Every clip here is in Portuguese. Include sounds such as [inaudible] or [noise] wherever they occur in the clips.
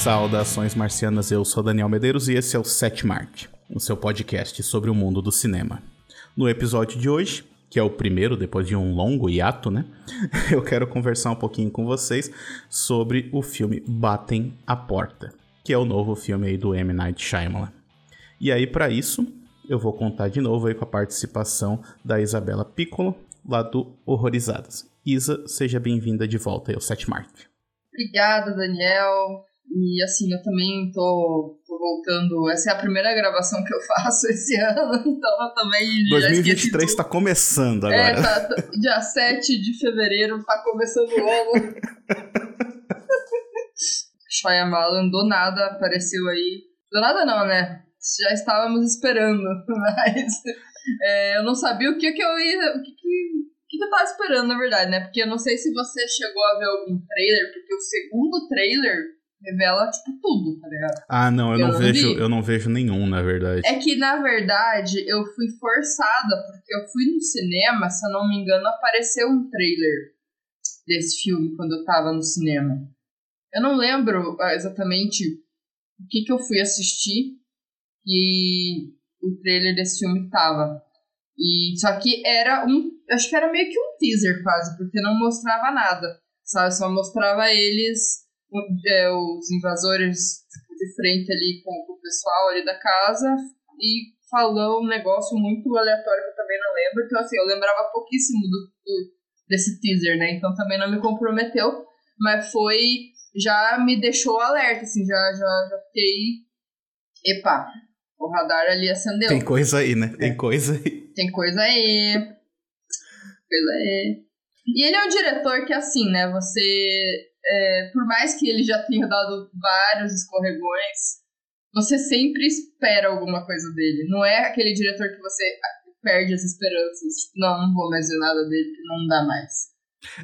Saudações marcianas, eu sou Daniel Medeiros e esse é o Set Mart, o seu podcast sobre o mundo do cinema. No episódio de hoje, que é o primeiro depois de um longo hiato, né? [laughs] Eu quero conversar um pouquinho com vocês sobre o filme Batem a Porta, que é o novo filme aí do M. Night Shyamalan. E aí, para isso, eu vou contar de novo aí com a participação da Isabela Piccolo, lá do Horrorizadas. Isa, seja bem-vinda de volta ao Set Mark. Obrigada, Daniel. E assim, eu também tô, tô, voltando. Essa é a primeira gravação que eu [laughs] faço esse ano, então eu também. 2023 está começando agora. É, tá, tá, dia 7 de fevereiro tá começando o ano. [laughs] Shyamalan do nada apareceu aí. Do nada não, né? Já estávamos esperando, [laughs] mas é, eu não sabia o que, que eu ia. O que, que, que eu tava esperando, na verdade, né? Porque eu não sei se você chegou a ver algum trailer, porque o segundo trailer revela, tipo, tudo, tá ligado? Ah, não, eu, eu não, vejo, eu não vejo nenhum, na verdade. É que, na verdade, eu fui forçada, porque eu fui no cinema, se eu não me engano, apareceu um trailer desse filme quando eu tava no cinema. Eu não lembro ah, exatamente o que que eu fui assistir e o trailer desse filme tava. E só que era um, acho que era meio que um teaser quase, porque não mostrava nada, sabe? Só mostrava eles é, os invasores tipo, de frente ali com, com, o pessoal ali da casa e falou um negócio muito aleatório que eu também não lembro. Então, assim, eu lembrava pouquíssimo do, do, desse teaser, né? Então também não me comprometeu, mas foi. Já me deixou alerta, assim, já, já, já fiquei. Epa, o radar ali acendeu. Tem coisa aí, né? Tem é. coisa aí. Tem coisa aí. Coisa aí. E ele é um diretor que, assim, né? Você é, por mais que ele já tenha dado vários escorregões, você sempre espera alguma coisa dele. Não é aquele diretor que você perde as esperanças. Não, não vou mais ver nada dele, que não dá mais.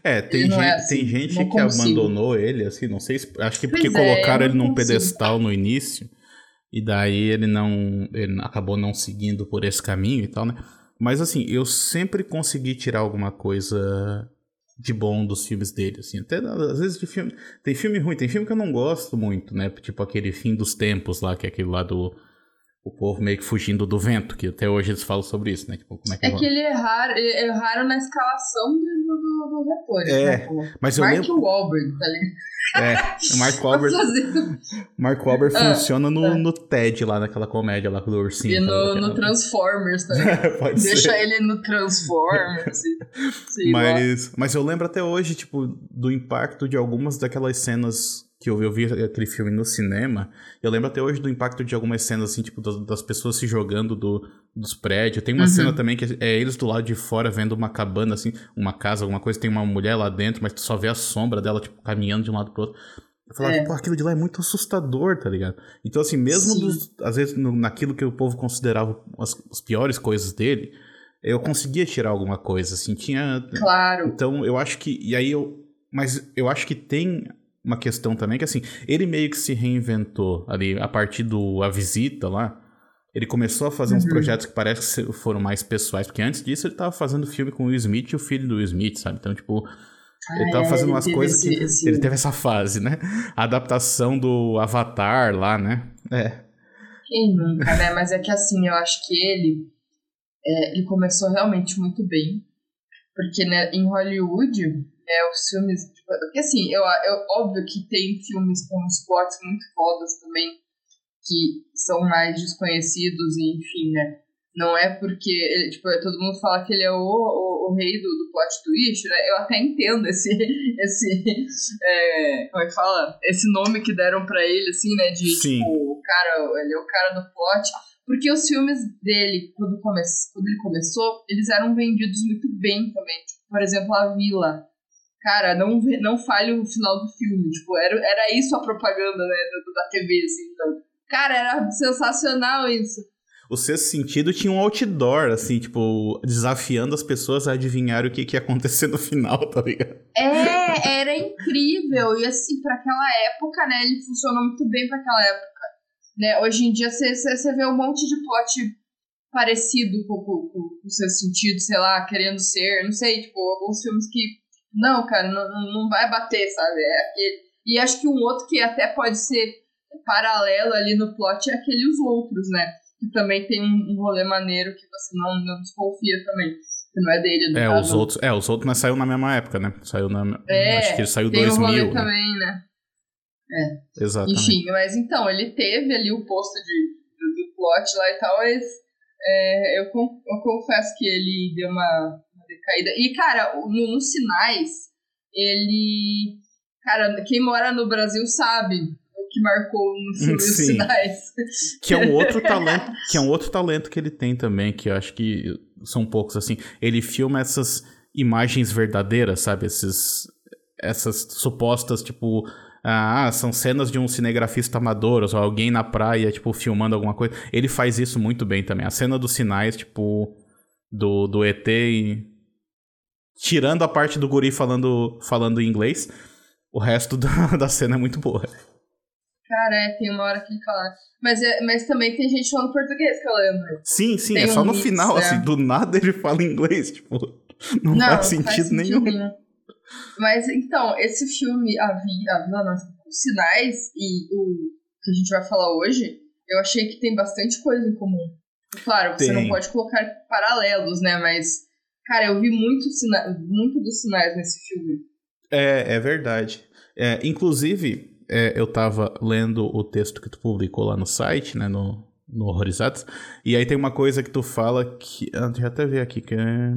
É, tem gente, é assim, tem gente que consigo. abandonou ele, assim, não sei, acho que porque pois é, colocaram é, ele num consigo. pedestal no início, e daí ele não, ele acabou não seguindo por esse caminho e tal, né? Mas assim, eu sempre consegui tirar alguma coisa de bom dos filmes dele, assim. Até às vezes de filme. Tem filme ruim, tem filme que eu não gosto muito, né? Tipo aquele Fim dos Tempos lá, que é aquele lá do. O povo meio que fugindo do vento, que até hoje eles falam sobre isso, né? Tipo, como é que, é que ele é raro, é raro na escalação do, do, do, do atores, é, né? Mas eu Mark lembro... Wahlberg, tá ligado? É, o [laughs] Mark Wahlberg. Mark Wahlberg ah, funciona no, ah. no TED lá, naquela comédia lá com o ursinho. E no, no Transformers [laughs] também. Pode Deixa ser. ele no Transformers. [laughs] mas, mas eu lembro até hoje, tipo, do impacto de algumas daquelas cenas que eu, eu vi aquele filme no cinema, eu lembro até hoje do impacto de algumas cenas, assim, tipo, das, das pessoas se jogando do, dos prédios. Tem uma uhum. cena também que é eles do lado de fora vendo uma cabana, assim, uma casa, alguma coisa, tem uma mulher lá dentro, mas tu só vê a sombra dela, tipo, caminhando de um lado pro outro. Eu falava, é. pô, aquilo de lá é muito assustador, tá ligado? Então, assim, mesmo dos, às vezes no, naquilo que o povo considerava as, as piores coisas dele, eu conseguia tirar alguma coisa, assim, tinha... Claro. Então, eu acho que... E aí eu... Mas eu acho que tem uma questão também que assim, ele meio que se reinventou ali a partir do A Visita lá. Ele começou a fazer uhum. uns projetos que parece que foram mais pessoais, porque antes disso ele tava fazendo filme com o Will Smith e o filho do Will Smith, sabe? Então, tipo, ah, ele tava fazendo umas coisas esse, que esse... ele teve essa fase, né? A adaptação do Avatar lá, né? É. Quem nunca, né? Mas é que assim, eu acho que ele é, ele começou realmente muito bem. Porque né, em Hollywood, é, os filmes. Tipo, porque assim, eu, eu, óbvio que tem filmes com esportes muito fodas também, que são mais desconhecidos, e enfim, né? Não é porque. Ele, tipo, todo mundo fala que ele é o, o, o rei do, do plot twist, né? Eu até entendo esse. [laughs] esse é, como é que fala? Esse nome que deram para ele, assim, né? De Sim. tipo, o cara, ele é o cara do plot. Porque os filmes dele, quando, come, quando ele começou, eles eram vendidos muito bem também. Tipo, por exemplo, A Vila cara, não, não falhe o final do filme. Tipo, era, era isso a propaganda, né, da, da TV, assim. Então, cara, era sensacional isso. O sexto sentido tinha um outdoor, assim, tipo, desafiando as pessoas a adivinhar o que, que ia acontecer no final, tá ligado? É, era incrível. E assim, para aquela época, né, ele funcionou muito bem para aquela época. Né? Hoje em dia você vê um monte de plot parecido com, com, com o sexto sentido, sei lá, querendo ser, não sei, tipo, alguns filmes que não, cara, não, não vai bater, sabe? É aquele. E acho que um outro que até pode ser paralelo ali no plot é aquele Os Outros, né? Que também tem um, rolê maneiro que você não, não desconfia também. Que não é dele, no É, caso. os outros, é, os outros, mas saiu na mesma época, né? Saiu na. É, acho que ele saiu tem 2000. um rolê né? também, né? Exatamente. Enfim, mas então, ele teve ali o posto de, do, do plot lá e tal, mas é, eu, eu confesso que ele deu uma, uma decaída. E, cara, no, nos sinais, ele. Cara, quem mora no Brasil sabe o que marcou no filme Os Sim. Sinais. Que é um outro talento, que é um outro talento que ele tem também, que eu acho que são poucos assim. Ele filma essas imagens verdadeiras, sabe? Esses, essas supostas, tipo, ah, são cenas de um cinegrafista amador, ou alguém na praia, tipo, filmando alguma coisa. Ele faz isso muito bem também. A cena dos sinais, tipo, do, do ET e... Tirando a parte do guri falando, falando inglês, o resto da, [laughs] da cena é muito boa. Cara, é, tem uma hora que ele fala. Mas, é, mas também tem gente falando português que eu lembro. Sim, sim, Tem é só um no mix, final, é. assim, do nada ele fala inglês, tipo, não, faz sentido nenhum. Mas então, esse filme, A Vi- A Vila, não, os Sinais e o que a gente vai falar hoje, eu achei que tem bastante coisa em comum. Claro, você Tem. não pode colocar paralelos, né? Mas, cara, eu vi muito, sina muito dos sinais nesse filme. É, é verdade. É, inclusive, é, eu tava lendo o texto que tu publicou lá no site, né, no, no Horrorizados, e aí tem uma coisa que tu fala que... Ah, deixa eu até ver aqui, que é...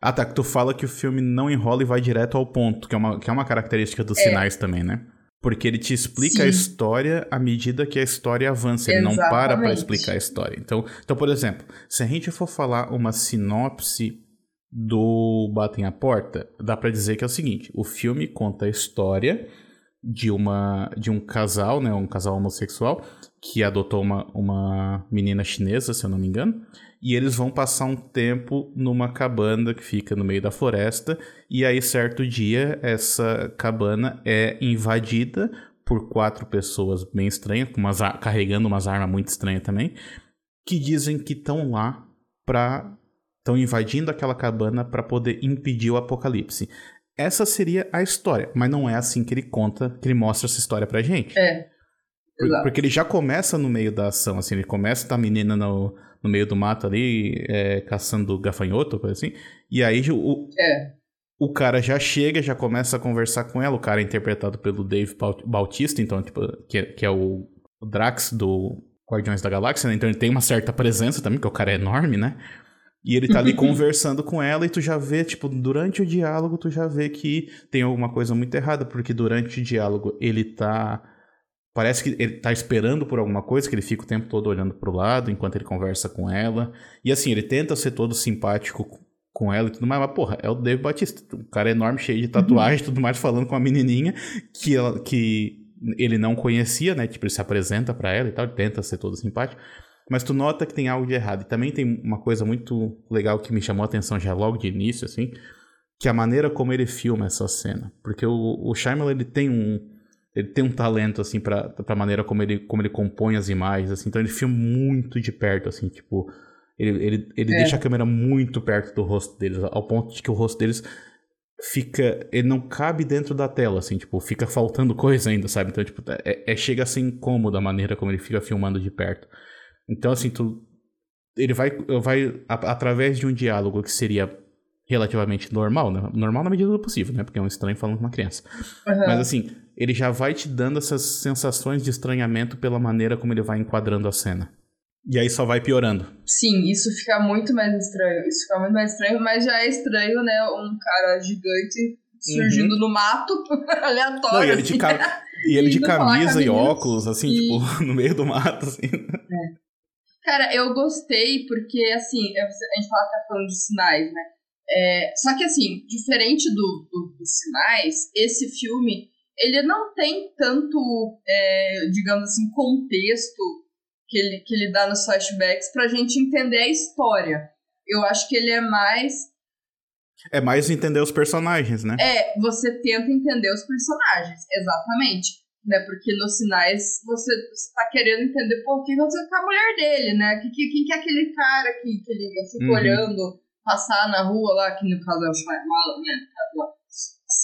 Ah, tá, que tu fala que o filme não enrola e vai direto ao ponto, que é uma, que é uma característica dos É. sinais também, né? Porque ele te explica a Sim. história à medida que a história avança, ele não para pra Exatamente. explicar a história. Então, então, por exemplo, se a gente for falar uma sinopse do Batem a Porta, dá pra dizer que é o seguinte: o filme conta a história de uma de um casal, né, um casal homossexual que adotou uma, uma menina chinesa, se eu não me engano, e eles vão passar um tempo numa cabana que fica no meio da floresta, e aí certo dia essa cabana é invadida por quatro pessoas bem estranhas, com umas, ar- carregando umas armas muito estranhas também, que dizem que estão lá pra estão invadindo aquela cabana para poder impedir o apocalipse. Essa seria a história, mas não é assim que ele conta, que ele mostra essa história pra gente. É. Por- porque ele já começa no meio da ação, assim, ele começa tá a menina no, no meio do mato ali, é, caçando gafanhoto, coisa assim, e aí o, É. o cara já chega, já começa a conversar com ela, o cara é interpretado pelo Dave Baut- Bautista, então, tipo, que, é- que é o o Drax do Guardiões da Galáxia, né? Então ele tem uma certa presença também, porque o cara é enorme, né? E ele tá ali conversando com ela e tu já vê, tipo, durante o diálogo, tu já vê que tem alguma coisa muito errada, porque durante o diálogo ele tá. Parece que ele tá esperando por alguma coisa, que ele fica o tempo todo olhando pro lado enquanto ele conversa com ela. E assim, ele tenta ser todo simpático com ela e tudo mais, mas porra, é o Dave Batista, um cara enorme, cheio de tatuagem e tudo mais, falando com uma menininha que, ela, que ele não conhecia, né? Tipo, ele se apresenta pra ela e tal, ele tenta ser todo simpático. Mas tu nota que tem algo de errado. E também tem uma coisa muito legal que me chamou a atenção já logo de início, assim, que é a maneira como ele filma essa cena. Porque o, o Shyamalan, ele tem um ele tem um talento assim para pra maneira como ele como ele compõe as imagens, assim. Então ele filma muito de perto, assim, tipo, ele, ele, ele É. deixa a câmera muito perto do rosto deles, ao ponto de que o rosto deles fica. Ele não cabe dentro da tela, assim, tipo, fica faltando coisa ainda, sabe? Então, tipo, é, é- chega a ser incômodo a maneira como ele fica filmando de perto. Então, assim, tu. Ele vai, vai a- através de um diálogo que seria relativamente normal, né? Normal na medida do possível, né? Porque é um estranho falando com uma criança. Aham. Mas assim, ele já vai te dando essas sensações de estranhamento pela maneira como ele vai enquadrando a cena. E aí só vai piorando. Sim, isso fica muito mais estranho. Isso fica muito mais estranho, mas já é estranho, né? Um cara gigante surgindo no mato, [laughs] aleatório. Uhum. Não, e ele de, assim. ca- e ele de camisa e óculos, assim, E- tipo, [laughs] no meio do mato, assim. Cara, eu gostei porque, assim, a gente fala, tá falando de sinais, né? É, só que, assim, diferente do, do- dos sinais, esse filme, ele não tem tanto, é, digamos assim, contexto que ele, que ele dá nos flashbacks pra gente entender a história. Eu acho que ele é mais É mais entender os personagens, né? É, você tenta entender os personagens, exatamente. Né? Porque nos sinais você, você tá querendo entender o que aconteceu com a mulher dele, né? Que, que, quem que é aquele cara que, que ele fica Uhum. olhando passar na rua lá, que no caso é o Shyamalan, né?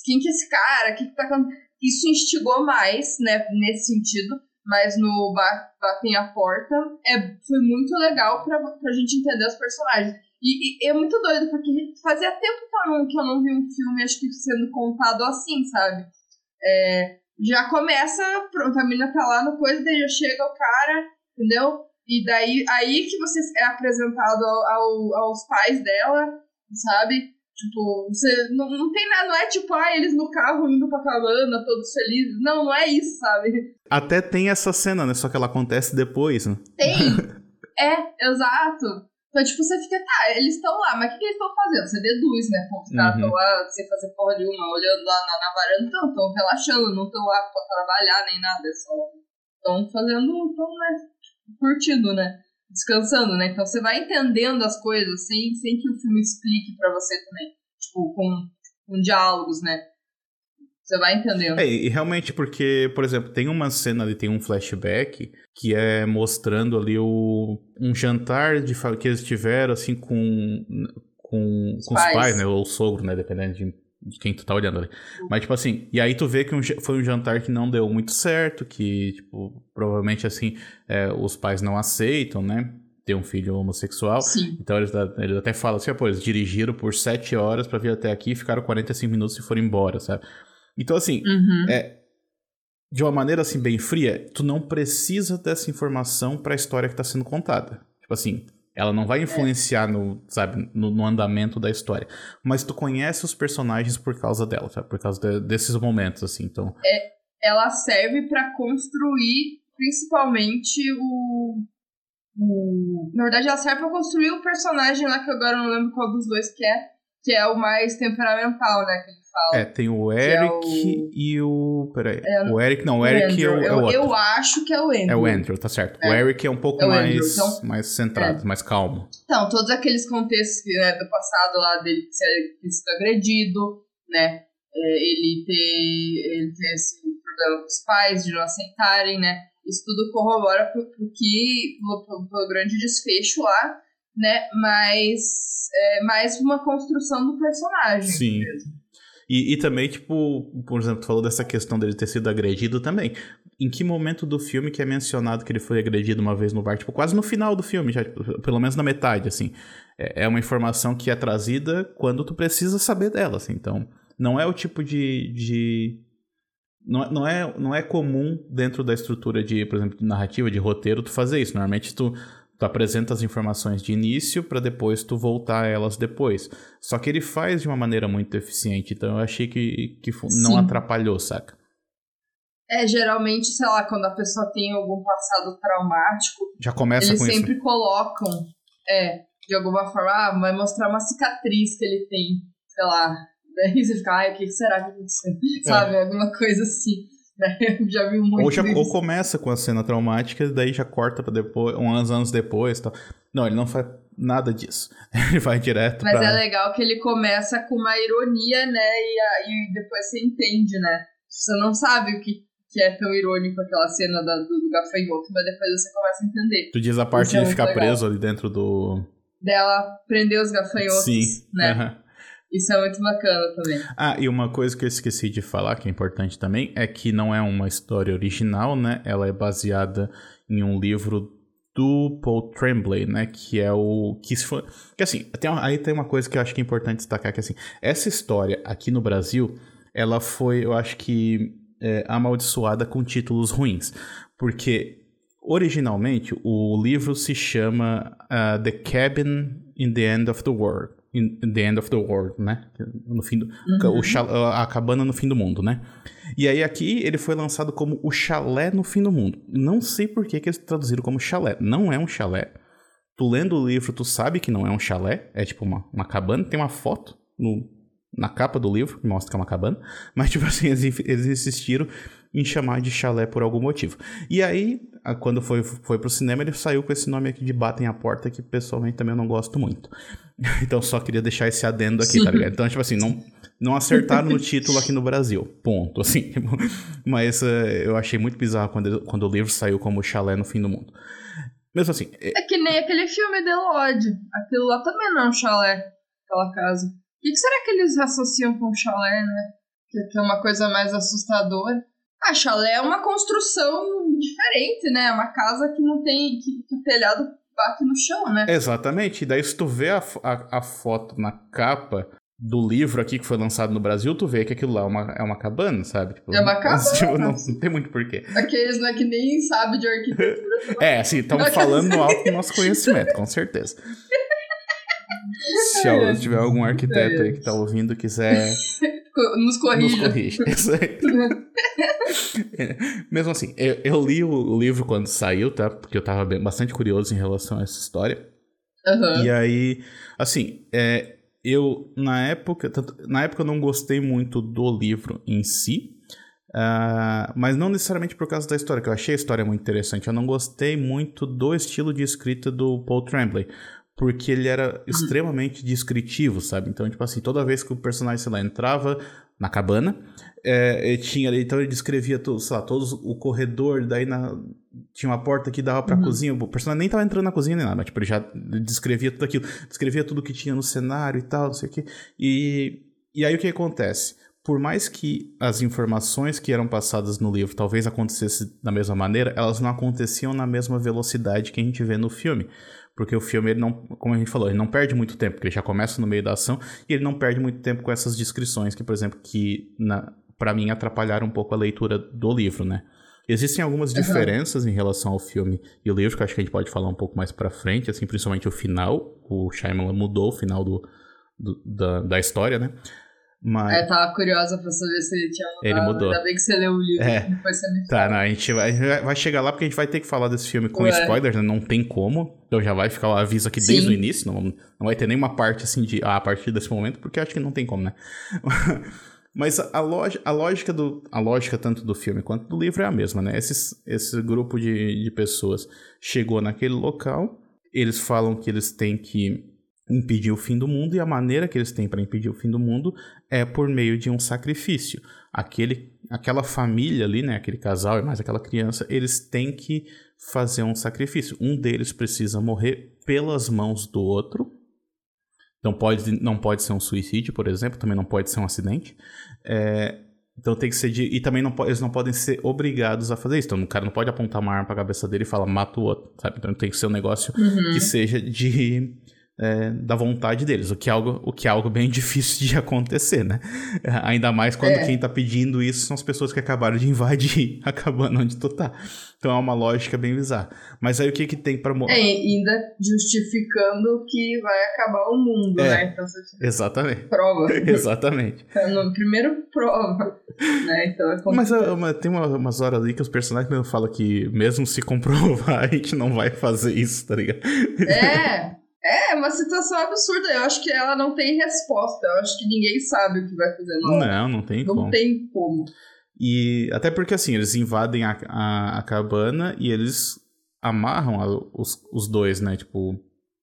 Quem que é esse cara? O que, que tá acontecendo? Isso instigou mais, né, nesse sentido. mas no Batem a Porta é, foi muito legal pra, pra gente entender os personagens. E, e é muito doido, porque fazia tempo que eu, não, que eu não vi um filme, acho que sendo contado assim, sabe? É, já começa, pronto, a menina tá lá no coisa, daí já chega o cara, entendeu? E daí aí que você é apresentado ao, ao, aos pais dela, sabe? Tipo, você não, não tem nada, não é tipo, ah, eles no carro indo pra cabana, todos felizes. Não, não é isso, sabe? Até tem essa cena, né? Só que ela acontece depois, né? Tem! [laughs] é, exato. Então, tipo, você fica, tá, eles estão lá, mas o que, que eles estão fazendo? Você deduz, né? Pô, os caras estão uhum. lá sem fazer porra nenhuma, olhando lá na, na varanda, então, estão relaxando, não estão lá pra trabalhar nem nada, é só estão fazendo, estão, né, curtindo, né? Descansando, né? Então você vai entendendo as coisas sem, sem que o filme explique para você também. Tipo, com, com diálogos, né? Você vai entendendo. É, e realmente, porque, por exemplo, tem uma cena ali, tem um flashback que é mostrando ali o, um jantar de, que eles tiveram, assim, com, com, os, com pais. os pais, né? Ou o sogro, né? Dependendo de, de quem tu tá olhando ali. Uhum. Mas, tipo assim, e aí tu vê que um, foi um jantar que não deu muito certo, que, tipo, provavelmente, assim, é, os pais não aceitam, né? ter um filho homossexual. Sim. Então eles, eles até falam assim, ah, pô, eles dirigiram por sete horas para vir até aqui, ficaram 45 minutos e foram embora, sabe? Então, assim, uhum. é, de uma maneira assim bem fria, tu não precisa dessa informação para a história que está sendo contada. Tipo assim, ela não vai influenciar é. no, sabe, no, no, andamento da história, mas tu conhece os personagens por causa dela, sabe? Por causa de, desses momentos assim, então. É, ela serve para construir principalmente o, o na verdade ela serve para construir o personagem lá que agora eu não lembro qual dos dois que é, que é o mais temperamental, né, que é, tem o Eric é o... e o. Peraí. É, o Eric, não, o Eric é o, é o outro. Eu acho que é o Andrew. É o Andrew, tá certo. É. O Eric é um pouco é mais, então, mais centrado, é. mais calmo. Então, todos aqueles contextos né, do passado lá dele ter sido agredido, né? ele ter, ele ter esse problema com os pais de não aceitarem, né? Isso tudo corrobora pro, pro que, pro grande desfecho lá, né? Mas é mais uma construção do personagem. Sim. Mesmo. E, e também, tipo, por exemplo, tu falou dessa questão dele ter sido agredido também. Em que momento do filme que é mencionado que ele foi agredido uma vez no bar? Tipo, quase no final do filme, já, tipo, pelo menos na metade, assim. É, é uma informação que é trazida quando tu precisa saber dela, assim. Então, não é o tipo de... de... Não, não, é, não é comum dentro da estrutura de, por exemplo, de narrativa, de roteiro, tu fazer isso. Normalmente tu Tu apresenta as informações de início para depois tu voltar a elas depois. Só que ele faz de uma maneira muito eficiente, então eu achei que, que não Sim. atrapalhou, saca? É, geralmente, sei lá, quando a pessoa tem algum passado traumático, já começa eles com sempre isso. colocam, é, de alguma forma, ah, vai mostrar uma cicatriz que ele tem, sei lá. [laughs] Daí você fica, ai, o que será que aconteceu? É. Sabe, alguma coisa assim. [laughs] já vi muito ou, já, ou começa com a cena traumática, daí já corta para depois, uns anos depois tal. Não, ele não faz nada disso. [laughs] Ele vai direto Mas pra... é legal que ele começa com uma ironia, né? E, e depois você entende, né? Você não sabe o que, que é tão irônico aquela cena da, do, do gafanhoto, mas depois você começa a entender. Tu diz a parte Isso de é ficar legal. preso ali dentro do... Dela prender os gafanhotos, Sim. né? Uhum. Isso é muito bacana também. Ah, e uma coisa que eu esqueci de falar, que é importante também, é que não é uma história original, né? Ela é baseada em um livro do Paul Tremblay, né? Que é o. Que, for, que assim, tem, aí tem uma coisa que eu acho que é importante destacar: que assim, essa história aqui no Brasil, ela foi, eu acho que, é, amaldiçoada com títulos ruins. Porque originalmente o livro se chama uh, The Cabin in the End of the World. In the End of the World, né? No fim do, uhum. o a cabana no fim do mundo, né? E aí aqui ele foi lançado como o chalé no fim do mundo. Não sei por que, que eles traduziram como chalé. Não é um chalé. Tu lendo o livro, tu sabe que não é um chalé. É tipo uma, uma cabana. Tem uma foto no, na capa do livro que mostra que é uma cabana. Mas, [laughs] tipo assim, eles, eles insistiram em chamar de chalé por algum motivo. E aí, quando foi, foi pro cinema, ele saiu com esse nome aqui de Batem a Porta, que pessoalmente também eu não gosto muito. [laughs] Então só queria deixar esse adendo aqui, tá ligado? Então, tipo assim, não, não acertaram no título aqui no Brasil. Ponto, assim. [laughs] Mas uh, eu achei muito bizarro quando, quando o livro saiu como Chalé no Fim do Mundo. Mesmo assim... É, é que nem aquele filme The Lodge. Aquilo lá também não é um chalé, aquela casa. O que, que será que eles associam com chalé, né? Que é uma coisa mais assustadora. A chalé é uma construção diferente, né? É uma casa que não tem. que, que o telhado bate no chão, né? Exatamente. E daí, se tu vê a, a, a, foto na capa do livro aqui que foi lançado no Brasil, tu vê que aquilo lá é uma, é uma cabana, sabe? Tipo, é uma [laughs] cabana. Tipo, não, não, tem muito porquê. Aqueles né, que nem sabe de arquitetura. [laughs] é, assim, estamos falando no [laughs] alto do nosso conhecimento, com certeza. Se é, tiver algum arquiteto aí que tá ouvindo quiser nos corrija. Nos corrige. [laughs] [laughs] Mesmo assim, eu, eu, li o livro quando saiu, tá? Porque eu tava bem, bastante curioso em relação a essa história. Uhum. E aí, assim, é, eu na época, na época eu não gostei muito do livro em si. Uh, mas não necessariamente por causa da história, que eu achei a história muito interessante. Eu não gostei muito do estilo de escrita do Paul Tremblay porque ele era extremamente descritivo, sabe? Então, tipo assim, toda vez que o personagem, sei lá, entrava na cabana, é, ele tinha ali, então ele descrevia, todo, sei lá, todos o corredor, daí na, tinha uma porta que dava pra uhum. cozinha, o personagem nem tava entrando na cozinha nem nada, mas tipo, ele já descrevia tudo aquilo, descrevia tudo que tinha no cenário e tal, não sei o quê. E, e aí o que acontece? Por mais que as informações que eram passadas no livro talvez acontecessem da mesma maneira, elas não aconteciam na mesma velocidade que a gente vê no filme. Porque o filme, ele não, como a gente falou, ele não perde muito tempo, porque ele já começa no meio da ação, e ele não perde muito tempo com essas descrições que, por exemplo, que para mim atrapalharam um pouco a leitura do livro, né? Existem algumas uhum. diferenças em relação ao filme e o livro, que eu acho que a gente pode falar um pouco mais pra frente, assim, principalmente o final. O Shyamalan mudou o final do, do da, da história, né? Mas... Eu tava curiosa pra saber se ele tinha mudado. Ele mudou. Ainda bem que você leu o livro. É. Depois você me Tá, não, a gente vai, vai chegar lá porque a gente vai ter que falar desse filme com Ué. spoilers, né? Não tem como. Então já vai ficar o aviso aqui Sim. desde o início. Não, não vai ter nenhuma parte assim de. Ah, a partir desse momento, porque acho que não tem como, né? [laughs] Mas a, a, lógica do, a lógica tanto do filme quanto do livro é a mesma, né? Esse, esse grupo de, de pessoas chegou naquele local, eles falam que eles têm que impedir o fim do mundo e a maneira que eles têm para impedir o fim do mundo é por meio de um sacrifício. Aquele, aquela família ali, né, aquele casal e mais aquela criança, eles têm que fazer um sacrifício. Um deles precisa morrer pelas mãos do outro. Então pode, não pode ser um suicídio, por exemplo, também não pode ser um acidente. É, então tem que ser de, e também não, eles não podem ser obrigados a fazer isso. Então o cara não pode apontar uma arma para a cabeça dele e falar mata o outro, sabe? Então tem que ser um negócio uhum. que seja de é, da vontade deles, o que, é algo, o que é algo bem [laughs] difícil de acontecer, né? [laughs] Ainda mais quando é. quem tá pedindo isso são as pessoas que acabaram de invadir, [laughs] acabando onde tu tá. Então é uma lógica bem bizarra. Mas aí o que que tem pra... É, ainda justificando que vai acabar o mundo, é, né? Então, você exatamente. Prova. exatamente. no primeiro prova, né? Então é Mas é, tem uma, umas horas ali que os personagens mesmo falam que mesmo se comprovar, a gente não vai fazer isso, tá ligado? É... É, uma situação absurda. Eu acho que ela não tem resposta. Eu acho que ninguém sabe o que vai fazer. Não, não, não tem não como. Não tem como. E até porque assim, eles invadem a, a, a cabana e eles amarram a, os, os dois, né? Tipo,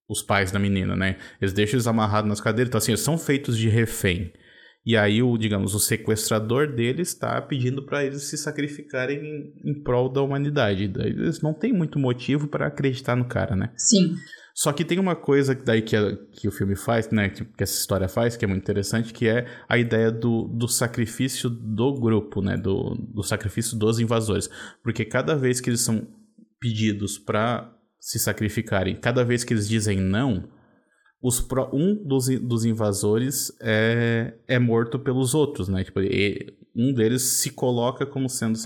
os pais da menina, né? Eles deixam eles amarrados nas cadeiras. Então, assim, eles são feitos de refém. E aí, o, digamos, o sequestrador deles está pedindo para eles se sacrificarem em, em prol da humanidade. Daí eles não têm muito motivo para acreditar no cara, né? Sim. Só que tem uma coisa daí que, a, que o filme faz, né? Que, que, essa história faz, que é muito interessante, que é a ideia do, do sacrifício do grupo, né? Do, do sacrifício dos invasores. Porque cada vez que eles são pedidos para se sacrificarem, cada vez que eles dizem não, os pro, um dos, dos invasores é, é morto pelos outros, né? Tipo, um deles se coloca como sendo,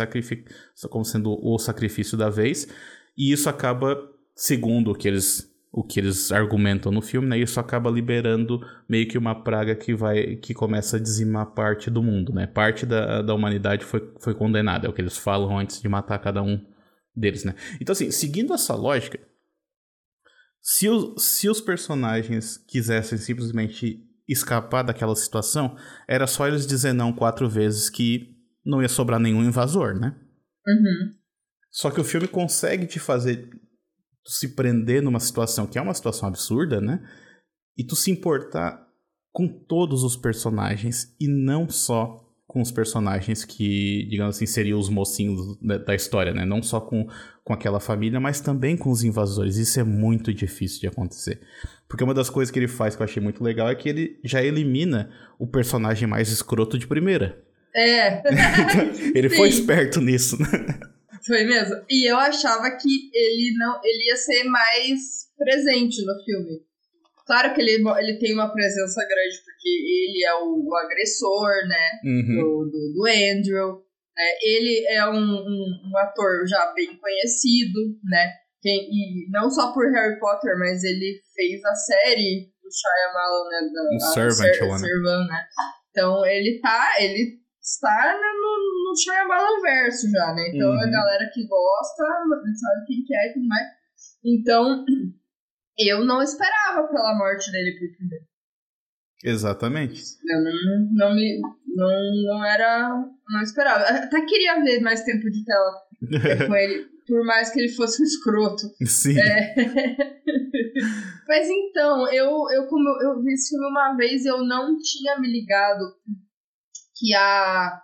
como sendo o sacrifício da vez, e isso acaba, segundo o que eles o que eles argumentam no filme, né? Isso acaba liberando meio que uma praga que vai que começa a dizimar parte do mundo, né? Parte da, da humanidade foi, foi condenada, é o que eles falam antes de matar cada um deles, né? Então assim, seguindo essa lógica, se, o, se os personagens quisessem simplesmente escapar daquela situação, era só eles dizer não quatro vezes que não ia sobrar nenhum invasor, né? Uhum. Só que o filme consegue te fazer tu se prender numa situação que é uma situação absurda, né? E tu se importar com todos os personagens e não só com os personagens que, digamos assim, seriam os mocinhos da, história, né? Não só com, com aquela família, mas também com os invasores. Isso é muito difícil de acontecer. Porque uma das coisas que ele faz que eu achei muito legal é que ele já elimina o personagem mais escroto de primeira. É. [laughs] ele foi esperto nisso, né? Foi mesmo. E eu achava que ele não, ele ia ser mais presente no filme. Claro que ele, ele tem uma presença grande, porque ele é o, o agressor, né? Uhum. Do, do, do, Andrew. Né? Ele é um, um, um, ator já bem conhecido, né? Quem, e não só por Harry Potter, mas ele fez a série do Shyamalan, né? Da, o Servant, Ser, Servant, né? Então ele tá, ele está no, no Shyamalan verso já, né? Então uhum. a galera que gosta sabe quem que é e tudo mais. Então, [clears throat] eu não esperava pela morte dele por primeiro. Exatamente. Eu não, não me. Não, não era. Não esperava. Até queria ver mais tempo de tela [laughs] com ele, por mais que ele fosse um escroto. Sim. É. [laughs] Mas então, eu, eu, como eu vi esse filme uma vez, eu não tinha me ligado que, a,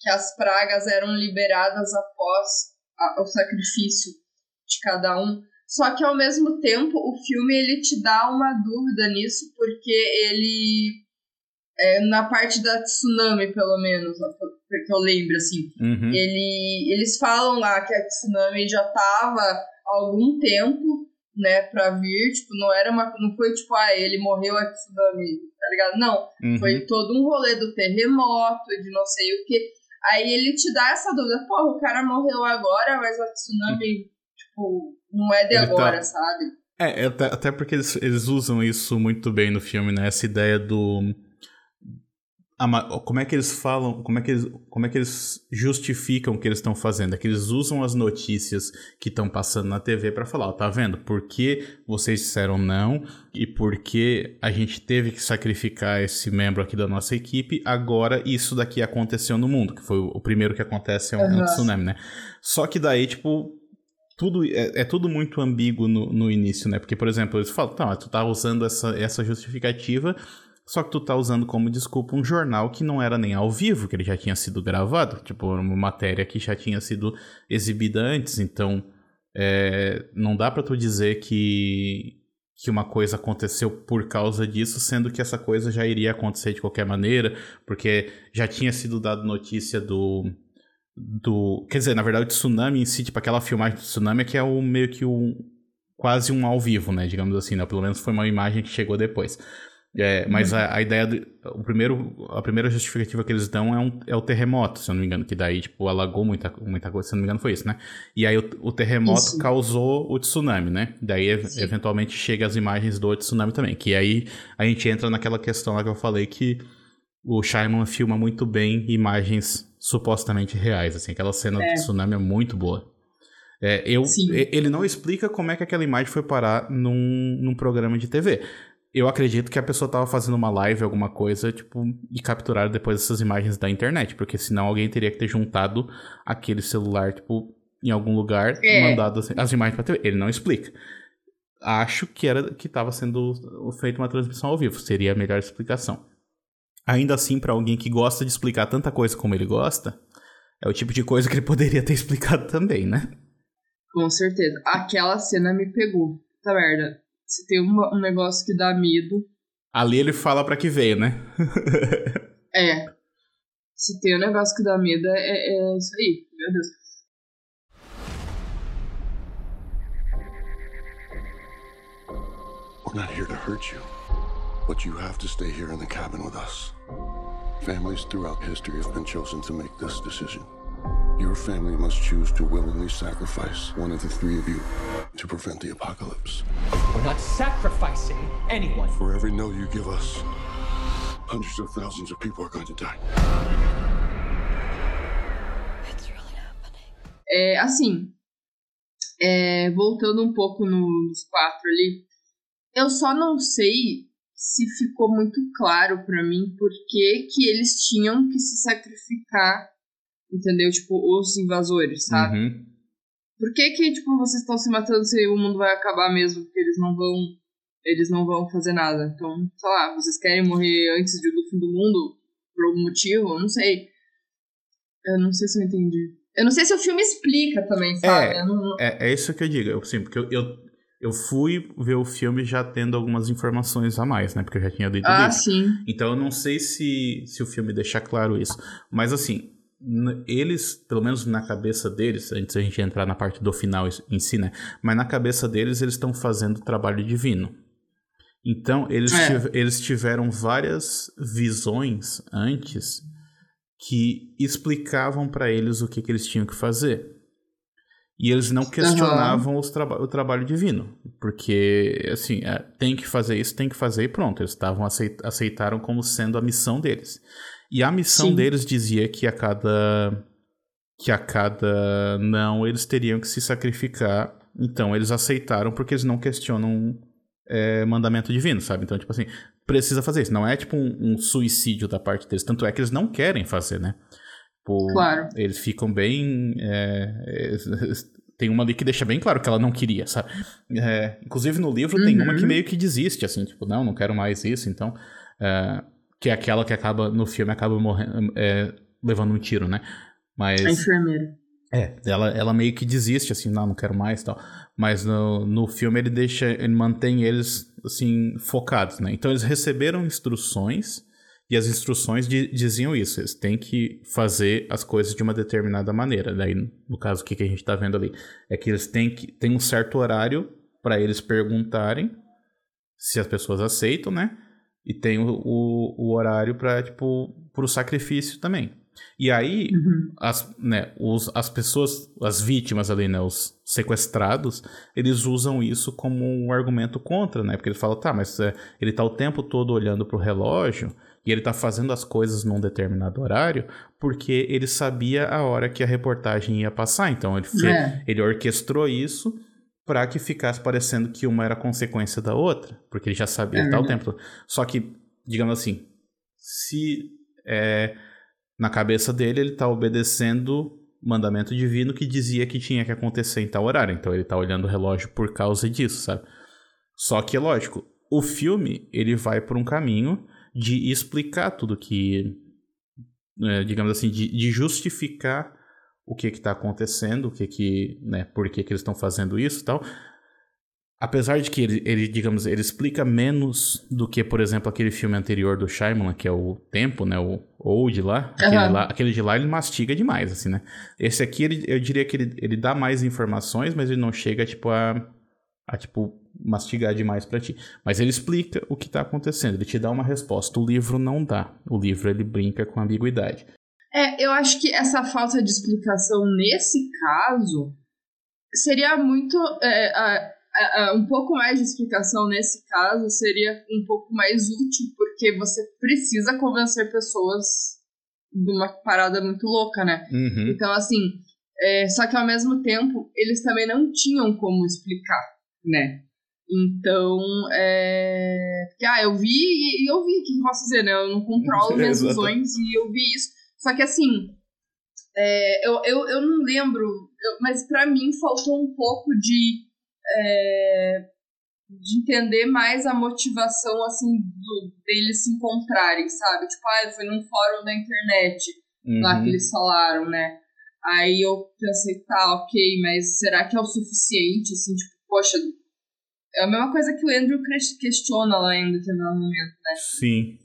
que as pragas eram liberadas após a, o sacrifício de cada um. Só que ao mesmo tempo o filme ele te dá uma dúvida nisso, porque ele. É, na parte da tsunami, pelo menos, porque eu lembro, assim, uhum. ele, eles falam lá que a tsunami já tava há algum tempo, né, pra vir, tipo, não era uma, não foi tipo, ah, ele morreu a tsunami, tá ligado? Não, uhum. foi todo um rolê do terremoto, de não sei o que. Aí ele te dá essa dúvida, pô, o cara morreu agora, mas a tsunami, tipo, não é de ele tá agora, tá... sabe? É, até, até porque eles, eles usam isso muito bem no filme, né? Essa ideia do. Como é que eles falam, como é que eles, como é que eles justificam o que eles estão fazendo? É que eles usam as notícias que estão passando na TV para falar, ó, tá vendo? Por que vocês disseram não e por que a gente teve que sacrificar esse membro aqui da nossa equipe, agora isso daqui aconteceu no mundo, que foi o primeiro que acontece é um, uhum. um tsunami, né? Só que daí, tipo, tudo é, é, tudo muito ambíguo no, no início, né? Porque, por exemplo, eles falam, tá, tu tá usando essa, essa justificativa, só que tu tá usando como desculpa um jornal que não era nem ao vivo, que ele já tinha sido gravado, tipo, uma matéria que já tinha sido exibida antes, então é, não dá para tu dizer que, que uma coisa aconteceu por causa disso, sendo que essa coisa já iria acontecer de qualquer maneira, porque já tinha sido dado notícia do do. Quer dizer, na verdade, o tsunami em si, tipo aquela filmagem do tsunami, é que é o meio que um. quase um ao vivo, né? Digamos assim, né? Pelo menos foi uma imagem que chegou depois. É, mas a, a, ideia do, o primeiro a primeira justificativa que eles dão é, um, é o terremoto se eu não me engano que daí tipo alagou muita muita coisa se eu não me engano foi isso né e aí o, o terremoto isso. causou o tsunami né daí Sim. eventualmente chega as imagens do tsunami também que aí a gente entra naquela questão lá que eu falei que o Shyamalan filma muito bem imagens supostamente reais, assim, aquela cena é. do tsunami é muito boa. É, eu, ele não explica como é que aquela imagem foi parar num, num programa de TV. Eu acredito que a pessoa tava fazendo uma live, alguma coisa, tipo, e capturaram depois essas imagens da internet, porque senão alguém teria que ter juntado aquele celular, tipo, em algum lugar é. e mandado as, as imagens pra TV. Ele não explica. Acho que era que estava sendo feita uma transmissão ao vivo, seria a melhor explicação. Ainda assim, para alguém que gosta de explicar tanta coisa como ele gosta, é o tipo de coisa que ele [laughs] poderia ter explicado também, né? Com certeza. Aquela cena me pegou. Puta merda. Se tem um, um negócio que dá medo. Ali ele fala para que veio, né? [laughs] é. Se tem um negócio que dá medo, é, é isso aí. Meu Deus. We're not here to hurt you. But you have to stay here in the cabin with us. Families throughout history have been chosen to make this decision. Your family must choose to willingly sacrifice one of the three of you to prevent the apocalypse. We're not sacrificing anyone. For every no you give us, hundreds of thousands of people are going to die. It's really happening. É, assim, é, voltando um pouco nos quatro ali, eu só não sei se ficou muito claro para mim por que, que eles tinham que se sacrificar, entendeu? Tipo, os invasores, sabe? Uhum. Por que que, tipo, vocês estão se matando se o mundo vai acabar mesmo? Porque eles não vão eles não vão fazer nada. Então, sei lá, vocês querem morrer antes do fim do mundo por algum motivo? Eu não sei. Eu não sei se eu entendi. Eu não sei se o filme explica também, sabe? É, não... é, é, isso que eu digo. Eu, sim, porque eu, eu eu fui ver o filme já tendo algumas informações a mais, né? Porque eu já tinha lido Ah, isso. sim. Então eu não sei se, se o filme deixa claro isso. Mas assim, eles, pelo menos na cabeça deles, antes da gente entrar na parte do final em si, né? Mas na cabeça deles, eles estão fazendo trabalho divino. Então, eles, É. tiv- eles tiveram várias visões antes que explicavam para eles o que, que eles tinham que fazer. E eles não questionavam os traba o trabalho divino. Porque, assim, é, tem que fazer isso, tem que fazer e pronto. Eles estavam aceit aceitaram como sendo a missão deles. E a missão Sim. deles dizia que a cada. que a cada não eles teriam que se sacrificar. Então eles aceitaram porque eles não questionam é, mandamento divino, sabe? Então, tipo assim, precisa fazer isso. Não é tipo um, um suicídio da parte deles. Tanto é que eles não querem fazer, né? Tipo, Claro. Eles ficam bem. é, é, tem uma ali que deixa bem claro que ela não queria, sabe? É, inclusive no livro tem uma que Uhum. meio que desiste, assim, tipo, não, não quero mais isso, então. é, que é aquela que acaba, no filme, acaba morrendo, é, levando um tiro, né? Mas. A enfermeira. É, ela, ela meio que desiste, assim, não, não quero mais tal. Mas no, no filme ele deixa, ele mantém eles, assim, focados, né? Então eles receberam instruções e as instruções di- diziam isso, eles têm que fazer as coisas de uma determinada maneira. Daí, no caso, o que, que a gente tá vendo ali? É que eles têm, que, têm um certo horário para eles perguntarem se as pessoas aceitam, né? E tem o, o, o horário para tipo, pro sacrifício também. E aí, Uhum. as, né, os, as pessoas, as vítimas ali, né, os sequestrados, eles usam isso como um argumento contra, né? Porque eles falam, tá, mas é, ele tá o tempo todo olhando pro relógio e ele tá fazendo as coisas num determinado horário porque ele sabia a hora que a reportagem ia passar. Então ele, fe- É. ele orquestrou isso para que ficasse parecendo que uma era consequência da outra, porque ele já sabia, É ele tá tempo. Só que, digamos assim, se é, na cabeça dele ele tá obedecendo mandamento divino que dizia que tinha que acontecer em tal horário. Então ele tá olhando o relógio por causa disso, sabe? Só que, lógico, o filme ele vai por um caminho de explicar tudo que, é, digamos assim, de, de justificar o que que tá acontecendo, o que que, né, por que que eles estão fazendo isso e tal. Apesar de que ele, ele, digamos, ele explica menos do que, por exemplo, aquele filme anterior do Shyamalan, que é o Tempo, né, o Old lá, aquele, Aham. lá, aquele de lá ele mastiga demais, assim, né. Esse aqui, ele, eu diria que ele, ele dá mais informações, mas ele não chega, tipo, a, a tipo, mastigar demais pra ti. Mas ele explica o que tá acontecendo, ele te dá uma resposta. O livro não dá. O livro, ele brinca com ambiguidade. É, eu acho que essa falta de explicação nesse caso seria muito. é, a- a- a- um pouco mais de explicação nesse caso seria um pouco mais útil, porque você precisa convencer pessoas de uma parada muito louca, né? Uhum. Então, assim, é, só que ao mesmo tempo, eles também não tinham como explicar, né? Então, é. Porque, ah, eu vi e eu vi, o que eu posso dizer, né? Eu não controlo [laughs] minhas visões e eu vi isso. Só que, assim, é, eu, eu, eu não lembro, eu- mas pra mim faltou um pouco de. é, de entender mais a motivação, assim, do, deles se encontrarem, sabe? Tipo, ah, foi num fórum da internet lá que Uhum. eles falaram, né? Aí eu pensei, tá, ok, mas será que é o suficiente? Assim, tipo, poxa, é a mesma coisa que o Andrew ques- questiona lá em determinado momento. Sim.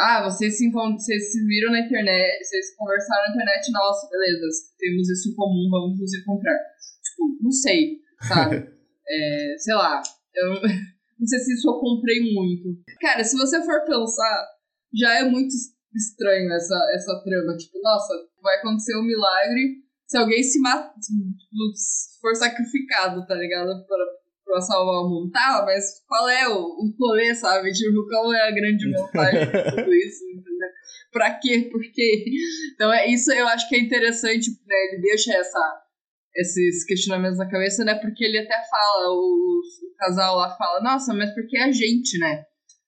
Ah, vocês se, vocês se viram na internet, vocês conversaram na internet, nossa, beleza, temos isso em comum, vamos nos encontrar. Tipo, não sei, sabe? [laughs] É, sei lá, eu [laughs] não sei se isso eu comprei muito. Cara, se você for pensar, já é muito estranho essa, essa trama. Tipo, nossa, vai acontecer um milagre se alguém se mata, for sacrificado, tá ligado? Pra, pra salvar o mundo. Tá, mas qual é o, o rolê, sabe? Tipo, qual é a grande vantagem de [laughs] tudo isso, entendeu? Pra quê? Por quê? Então, é, isso eu acho que é interessante, né? Ele deixa essa, esses questionamentos na cabeça, né? Porque ele até fala, o, o casal lá fala, nossa, mas por que a gente, né?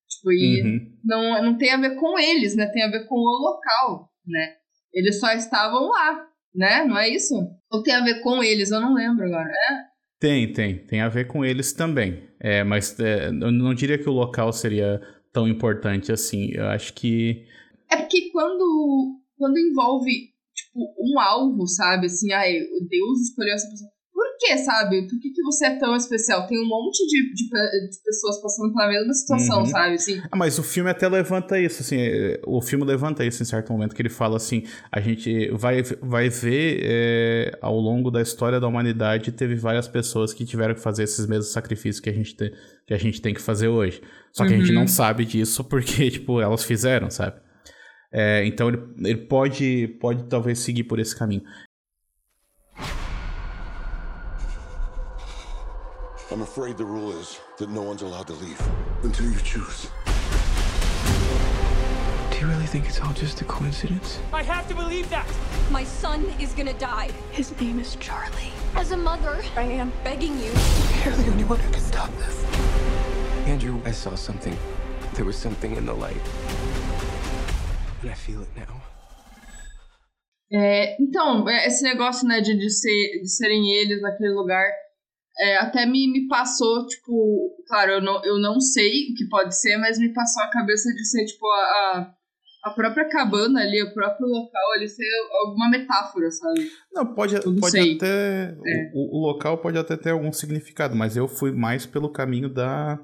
Tipo, e Uhum. não, não tem a ver com eles, né? Tem a ver com o local, né? Eles só estavam lá, né? Não é isso? Ou tem a ver com eles? Eu não lembro agora. É? Tem, tem. Tem a ver com eles também. É, mas é, eu não diria que o local seria tão importante assim. Eu acho que. É porque quando, quando envolve, tipo, um alvo, sabe? Assim, ai, Deus escolheu essa pessoa. Por que, sabe? Por que, que você é tão especial? Tem um monte de, de, de pessoas passando pela mesma situação, uhum. sabe? Assim. Ah, mas o filme até levanta isso, assim, é, o filme levanta isso em certo momento, que ele fala assim, a gente vai, vai ver é, ao longo da história da humanidade, teve várias pessoas que tiveram que fazer esses mesmos sacrifícios que a gente, te, que a gente tem que fazer hoje. Só que uhum. a gente não uhum. sabe disso porque, [laughs] tipo, elas fizeram, sabe? É, então ele, ele pode, pode talvez seguir por esse caminho. I'm afraid the rule is that no one's allowed to leave until you choose. Do you really think it's all just a coincidence? I have to believe that! My son is gonna die. His name is Charlie. As a mother, I am begging you. You're the only one who can stop this. Andrew, I saw something. There was something in the light. And I feel it now. É, então, esse negócio, né, de, de, ser, de serem eles naquele lugar é, até me, me passou, tipo, claro, eu não, eu não sei o que pode ser, mas me passou a cabeça de ser, tipo, a, a própria cabana ali, o próprio local ali ser alguma metáfora, sabe? Não, pode, pode até. É. O, o, local pode até ter algum significado, mas eu fui mais pelo caminho da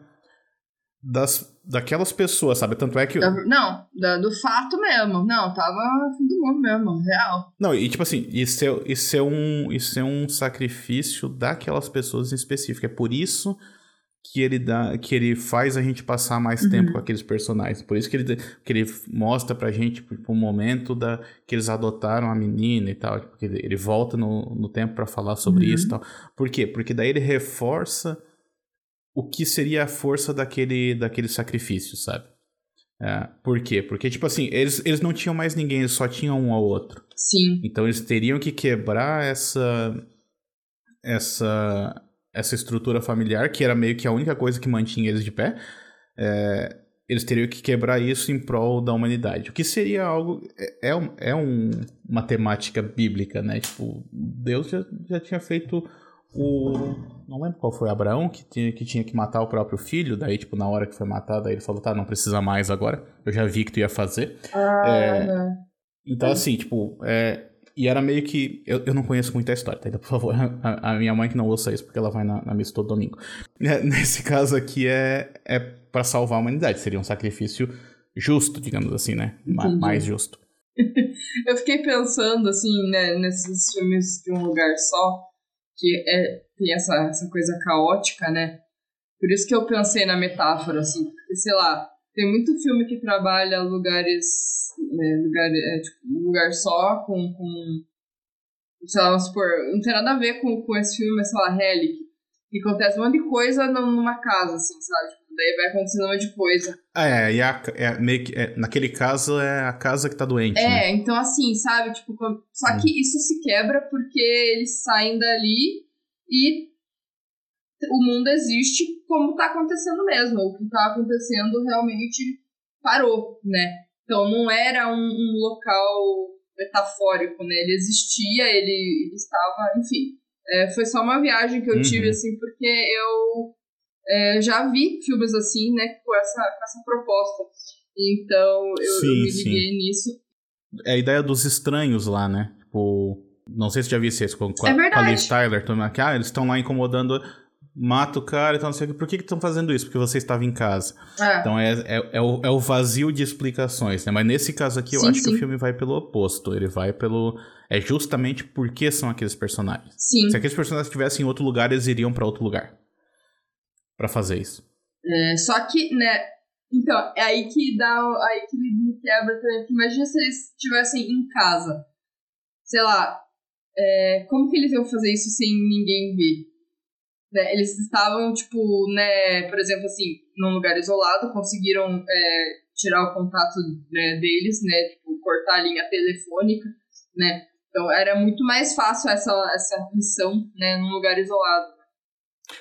das, daquelas pessoas, sabe? Tanto é que. Não, da, do fato mesmo. Não, tava fim do mundo mesmo, real. Não, e tipo assim, isso é, isso, é um, isso é um sacrifício daquelas pessoas em específico. É por isso que ele dá que ele faz a gente passar mais uhum. tempo com aqueles personagens. Por isso que ele, que ele mostra pra gente tipo, um momento da, que eles adotaram a menina e tal. Porque tipo, ele volta no, no tempo para falar sobre uhum. isso e tal. Por quê? Porque daí ele reforça o que seria a força daquele, daquele sacrifício, sabe? É, por quê? Porque, tipo assim, eles, eles não tinham mais ninguém, eles só tinham um ao outro. Sim. Então eles teriam que quebrar essa. essa. essa estrutura familiar, que era meio que a única coisa que mantinha eles de pé. É, eles teriam que quebrar isso em prol da humanidade. O que seria algo. É, é, é um, uma temática bíblica, né? Tipo, Deus já, já tinha feito o. Não lembro qual foi, Abraão, que tinha, que tinha que matar o próprio filho. Daí, tipo, na hora que foi matado, aí ele falou: tá, não precisa mais agora. Eu já vi que tu ia fazer. Ah, é, então, assim, tipo, é, e era meio que. Eu, eu não conheço muita história, tá? Então, por favor, [laughs] a, a, minha mãe que não ouça isso, porque ela vai na, na missa todo domingo. [laughs] É, nesse caso aqui é, é para salvar a humanidade. Seria um sacrifício justo, digamos assim, né? mais justo. [laughs] eu fiquei pensando, assim, né, nesses filmes de um lugar só que é, tem essa, essa coisa caótica, né? Por isso que eu pensei na metáfora, assim, porque, sei lá, tem muito filme que trabalha lugares, né, lugar, é, tipo, um lugar só, com, com, sei lá, vamos supor, não tem nada a ver com, com esse filme, mas, sei lá, Relic, que acontece um monte de coisa numa casa, assim, sabe? Daí vai acontecendo um monte de coisa. É, e a, é, meio que, é, naquele caso é a casa que tá doente. É, né? então assim, sabe? Tipo, só que hum. isso se quebra porque eles saem dali e o mundo existe como tá acontecendo mesmo. O que tá acontecendo realmente parou, né? Então não era um, um local metafórico, né? Ele existia, ele, ele estava, enfim. É, foi só uma viagem que eu uhum. tive, assim, porque eu é, já vi filmes assim, né, com essa, com essa proposta. Então, eu, sim, eu me liguei sim. nisso. É a ideia dos estranhos lá, né? Tipo, não sei se já vi isso com, com, é com a Liv Tyler. Ah, eles estão lá incomodando, mata o cara, então não sei o que. Por que estão fazendo isso? Porque você estava em casa. É. Então é, é, é, o, é o vazio de explicações, né? Mas nesse caso aqui, eu sim, acho sim. que o filme vai pelo oposto. Ele vai pelo. É justamente porque são aqueles personagens. Sim. Se aqueles personagens estivessem em outro lugar, eles iriam para outro lugar para fazer isso. É, só que, né? Então, é aí que dá. Aí que me quebra também. Imagina se eles estivessem em casa. Sei lá. É, como que eles iam fazer isso sem ninguém ver? Né, eles estavam, tipo, né, por exemplo, assim, num lugar isolado, conseguiram é, tirar o contato né, deles, né, tipo, cortar a linha telefônica, né, então era muito mais fácil essa, essa missão, né, num lugar isolado.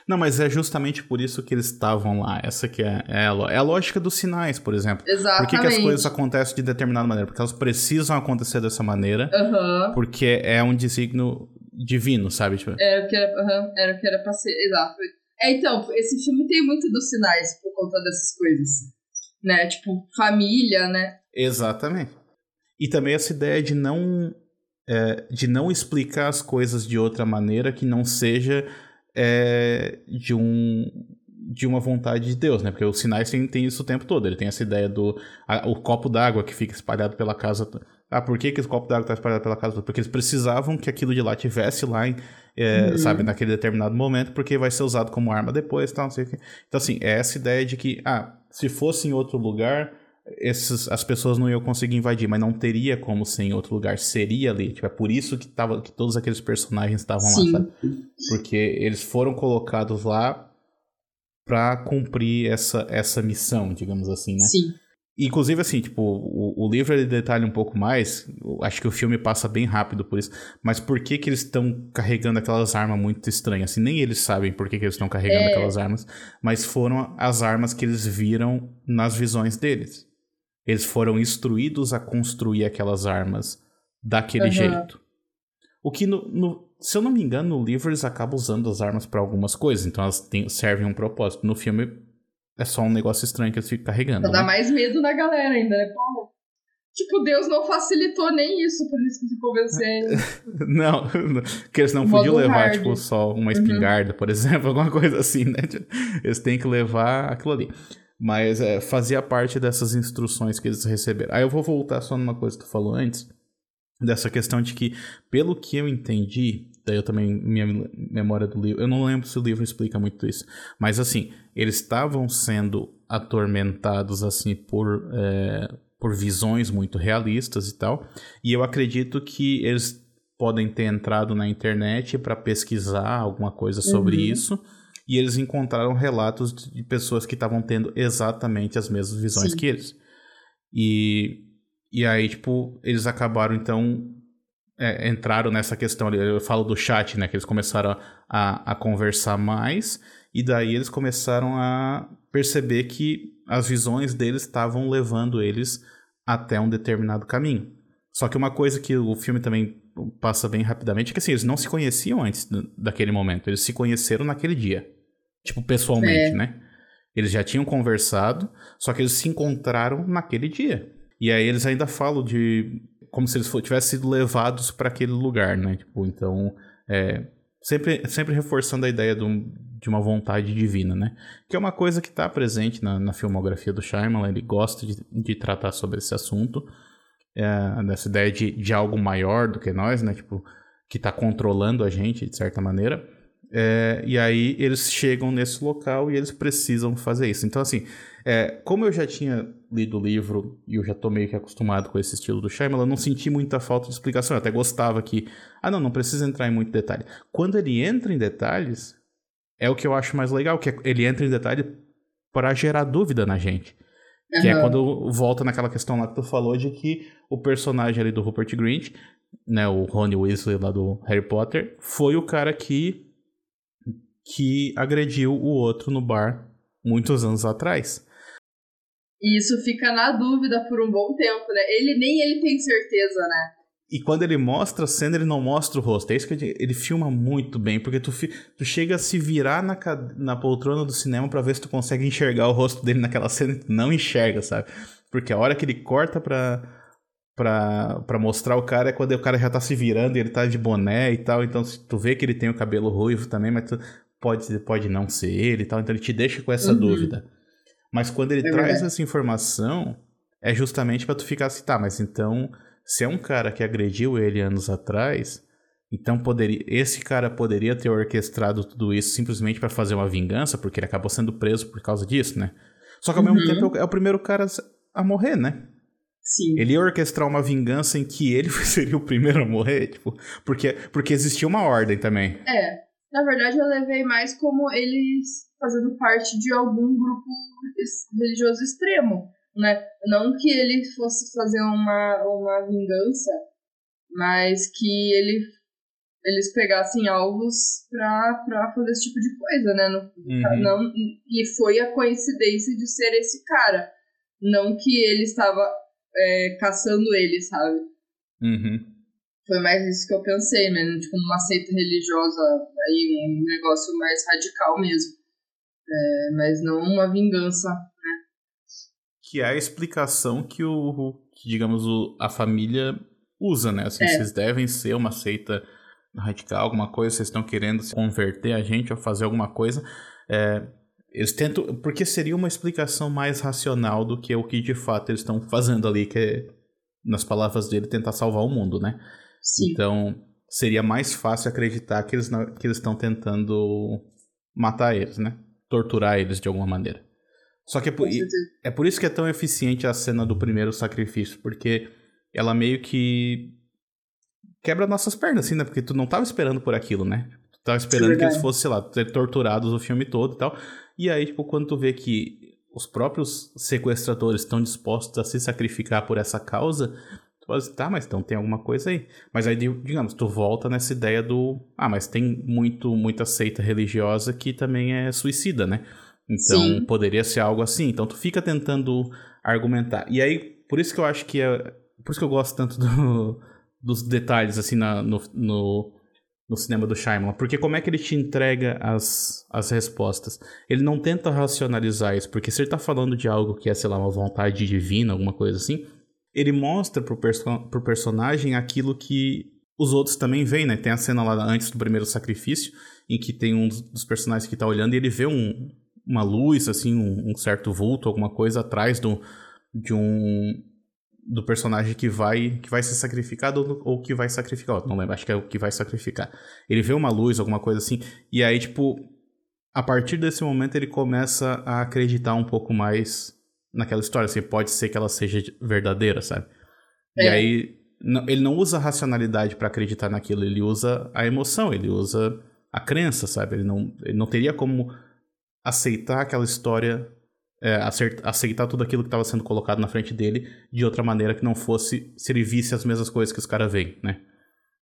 Não, mas é justamente por isso que eles estavam lá. Essa que é, é, a, é a lógica dos sinais, por exemplo. Exatamente. Por que, que as coisas acontecem de determinada maneira? Porque elas precisam acontecer dessa maneira. Uhum. Porque é um desígnio divino, sabe? Tipo... Era, o que era, uhum, era o que era pra ser. Exato. É, então, esse filme tem muito dos sinais por conta dessas coisas. Né? Tipo, família, né? Exatamente. E também essa ideia de não é, de não explicar as coisas de outra maneira que não seja é, de um de uma vontade de Deus, né? Porque os sinais tem, tem isso o tempo todo. Ele tem essa ideia do a, o copo d'água que fica espalhado pela casa. Ah, por que, que esse copo d'água está espalhado pela casa? Porque eles precisavam que aquilo de lá tivesse lá, em, é, uhum. sabe, naquele determinado momento, porque vai ser usado como arma depois, tal, não sei o que. Então, assim, é essa ideia de que, ah, se fosse em outro lugar, esses, as pessoas não iam conseguir invadir, mas não teria como ser em outro lugar, seria ali. Tipo, é por isso que, tava, que todos aqueles personagens estavam lá, sabe? Porque eles foram colocados lá para cumprir essa, essa missão, digamos assim, né? Sim. Inclusive, assim, tipo, o, o livro ele detalha um pouco mais, acho que o filme passa bem rápido por isso, mas por que que eles estão carregando aquelas armas muito estranhas? Assim, nem eles sabem por que que eles estão carregando é... aquelas armas, mas foram as armas que eles viram nas visões deles. Eles foram instruídos a construir aquelas armas daquele uhum. jeito. O que, no, no, se eu não me engano, no livro eles acabam usando as armas para algumas coisas, então elas têm, servem um propósito. No filme é só um negócio estranho que eles ficam carregando. Né? dar mais medo na galera ainda, né? Pô, tipo, Deus não facilitou nem isso por isso que se convencer. [laughs] não, [laughs] que eles não podiam levar, hard. tipo, só uma uhum. espingarda, uhum. por [laughs] exemplo, alguma coisa assim, né? Eles têm que levar aquilo ali. Mas é, fazia parte dessas instruções que eles receberam. Aí eu vou voltar só numa coisa que tu falou antes, dessa questão de que, pelo que eu entendi, daí eu também, minha memória do livro, eu não lembro se o livro explica muito isso, mas assim, eles estavam sendo atormentados assim por, é, por visões muito realistas e tal, e eu acredito que eles podem ter entrado na internet para pesquisar alguma coisa sobre uhum. isso e eles encontraram relatos de pessoas que estavam tendo exatamente as mesmas visões Sim. que eles. E, e aí, tipo, eles acabaram, então, é, entraram nessa questão ali. Eu falo do chat, né? Que eles começaram a, a conversar mais, e daí eles começaram a perceber que as visões deles estavam levando eles até um determinado caminho. Só que uma coisa que o filme também passa bem rapidamente é que assim, eles não se conheciam antes daquele momento, eles se conheceram naquele dia. Tipo, pessoalmente, é. né? Eles já tinham conversado, só que eles se encontraram naquele dia. E aí eles ainda falam de como se eles tivessem sido levados para aquele lugar, né? Tipo, então, é, sempre, sempre reforçando a ideia do, de uma vontade divina, né? Que é uma coisa que está presente na, na, filmografia do Shyamalan, ele gosta de, de tratar sobre esse assunto, é, dessa ideia de, de algo maior do que nós, né? Tipo, que está controlando a gente, de certa maneira. É, e aí eles chegam nesse local e eles precisam fazer isso. Então, assim, é, como eu já tinha lido o livro e eu já tô meio que acostumado com esse estilo do Shyamalan, eu não senti muita falta de explicação. Eu até gostava que, ah, não, não precisa entrar em muito detalhe. Quando ele entra em detalhes, é o que eu acho mais legal, que é, ele entra em detalhe para gerar dúvida na gente. Uhum. Que é quando volta naquela questão lá que tu falou de que o personagem ali do Rupert Grint, né, o Ronnie Weasley lá do Harry Potter, foi o cara que que agrediu o outro no bar muitos anos atrás. E isso fica na dúvida por um bom tempo, né? Ele nem ele tem certeza, né? E quando ele mostra a cena, ele não mostra o rosto. É isso que ele, ele filma muito bem, porque tu, tu chega a se virar na, na poltrona do cinema para ver se tu consegue enxergar o rosto dele naquela cena e tu não enxerga, sabe? Porque a hora que ele corta pra, pra, pra mostrar o cara é quando o cara já tá se virando e ele tá de boné e tal. Então tu vê que ele tem o cabelo ruivo também, mas tu, pode, pode não ser ele e tal, então ele te deixa com essa uhum. dúvida. Mas quando ele é traz verdade. essa informação, é justamente para tu ficar assim, tá, mas então, se é um cara que agrediu ele anos atrás, então poderia, esse cara poderia ter orquestrado tudo isso simplesmente para fazer uma vingança, porque ele acabou sendo preso por causa disso, né? Só que ao uhum. mesmo tempo é o primeiro cara a morrer, né? Sim. Ele ia orquestrar uma vingança em que ele [laughs] seria o primeiro a morrer, tipo, porque, porque existia uma ordem também. É. Na verdade, eu levei mais como eles fazendo parte de algum grupo religioso extremo, né? Não que ele fosse fazer uma, uma vingança, mas que ele, eles pegassem alvos pra, pra fazer esse tipo de coisa, né? Não, uhum. não, e foi a coincidência de ser esse cara. Não que ele estava é, caçando ele, sabe? Uhum. Foi mais isso que eu pensei, né? Tipo, numa seita religiosa, aí um negócio mais radical mesmo. É, mas não uma vingança, né? Que é a explicação que o, que, digamos, o, a família usa, né? Assim, é. vocês devem ser uma seita radical, alguma coisa, vocês estão querendo converter a gente ou fazer alguma coisa. É, eles tentam. Porque seria uma explicação mais racional do que o que de fato eles estão fazendo ali, que é, nas palavras dele, tentar salvar o mundo, né? Sim. Então, seria mais fácil acreditar que eles, que eles estão tentando matar eles, né? Torturar eles de alguma maneira. Só que é por, é por isso que é tão eficiente a cena do primeiro sacrifício, porque ela meio que quebra nossas pernas, assim, né? Porque tu não tava esperando por aquilo, né? Tu tava esperando que eles fossem, sei lá, ser torturados o filme todo e tal. E aí, tipo, quando tu vê que os próprios sequestradores estão dispostos a se sacrificar por essa causa, assim, tá, mas então tem alguma coisa aí. Mas aí, digamos, tu volta nessa ideia do, ah, mas tem muito, muita seita religiosa que também é suicida, né? Então, Sim. poderia ser algo assim. Então, tu fica tentando argumentar. E aí, por isso que eu acho que é... Por isso que eu gosto tanto do, [laughs] dos detalhes, assim, na, no, no, no, cinema do Shyamalan. Porque como é que ele te entrega as, as respostas? Ele não tenta racionalizar isso, porque se ele tá falando de algo que é, sei lá, uma vontade divina, alguma coisa assim, ele mostra pro, perso pro personagem aquilo que os outros também veem, né? Tem a cena lá antes do primeiro sacrifício, em que tem um dos personagens que tá olhando e ele vê um, uma luz, assim, um, um certo vulto, alguma coisa atrás do, de um do personagem que vai que vai ser sacrificado ou que vai sacrificar. Não lembro, acho que é o que vai sacrificar. Ele vê uma luz, alguma coisa assim, e aí, tipo, a partir desse momento ele começa a acreditar um pouco mais naquela história. Assim, pode ser que ela seja verdadeira, sabe? É. E aí, não, ele não usa a racionalidade para acreditar naquilo, ele usa a emoção, ele usa a crença, sabe? Ele não, ele não teria como aceitar aquela história é, aceitar tudo aquilo que estava sendo colocado na frente dele de outra maneira que não fosse se ele visse as mesmas coisas que os caras veem, né?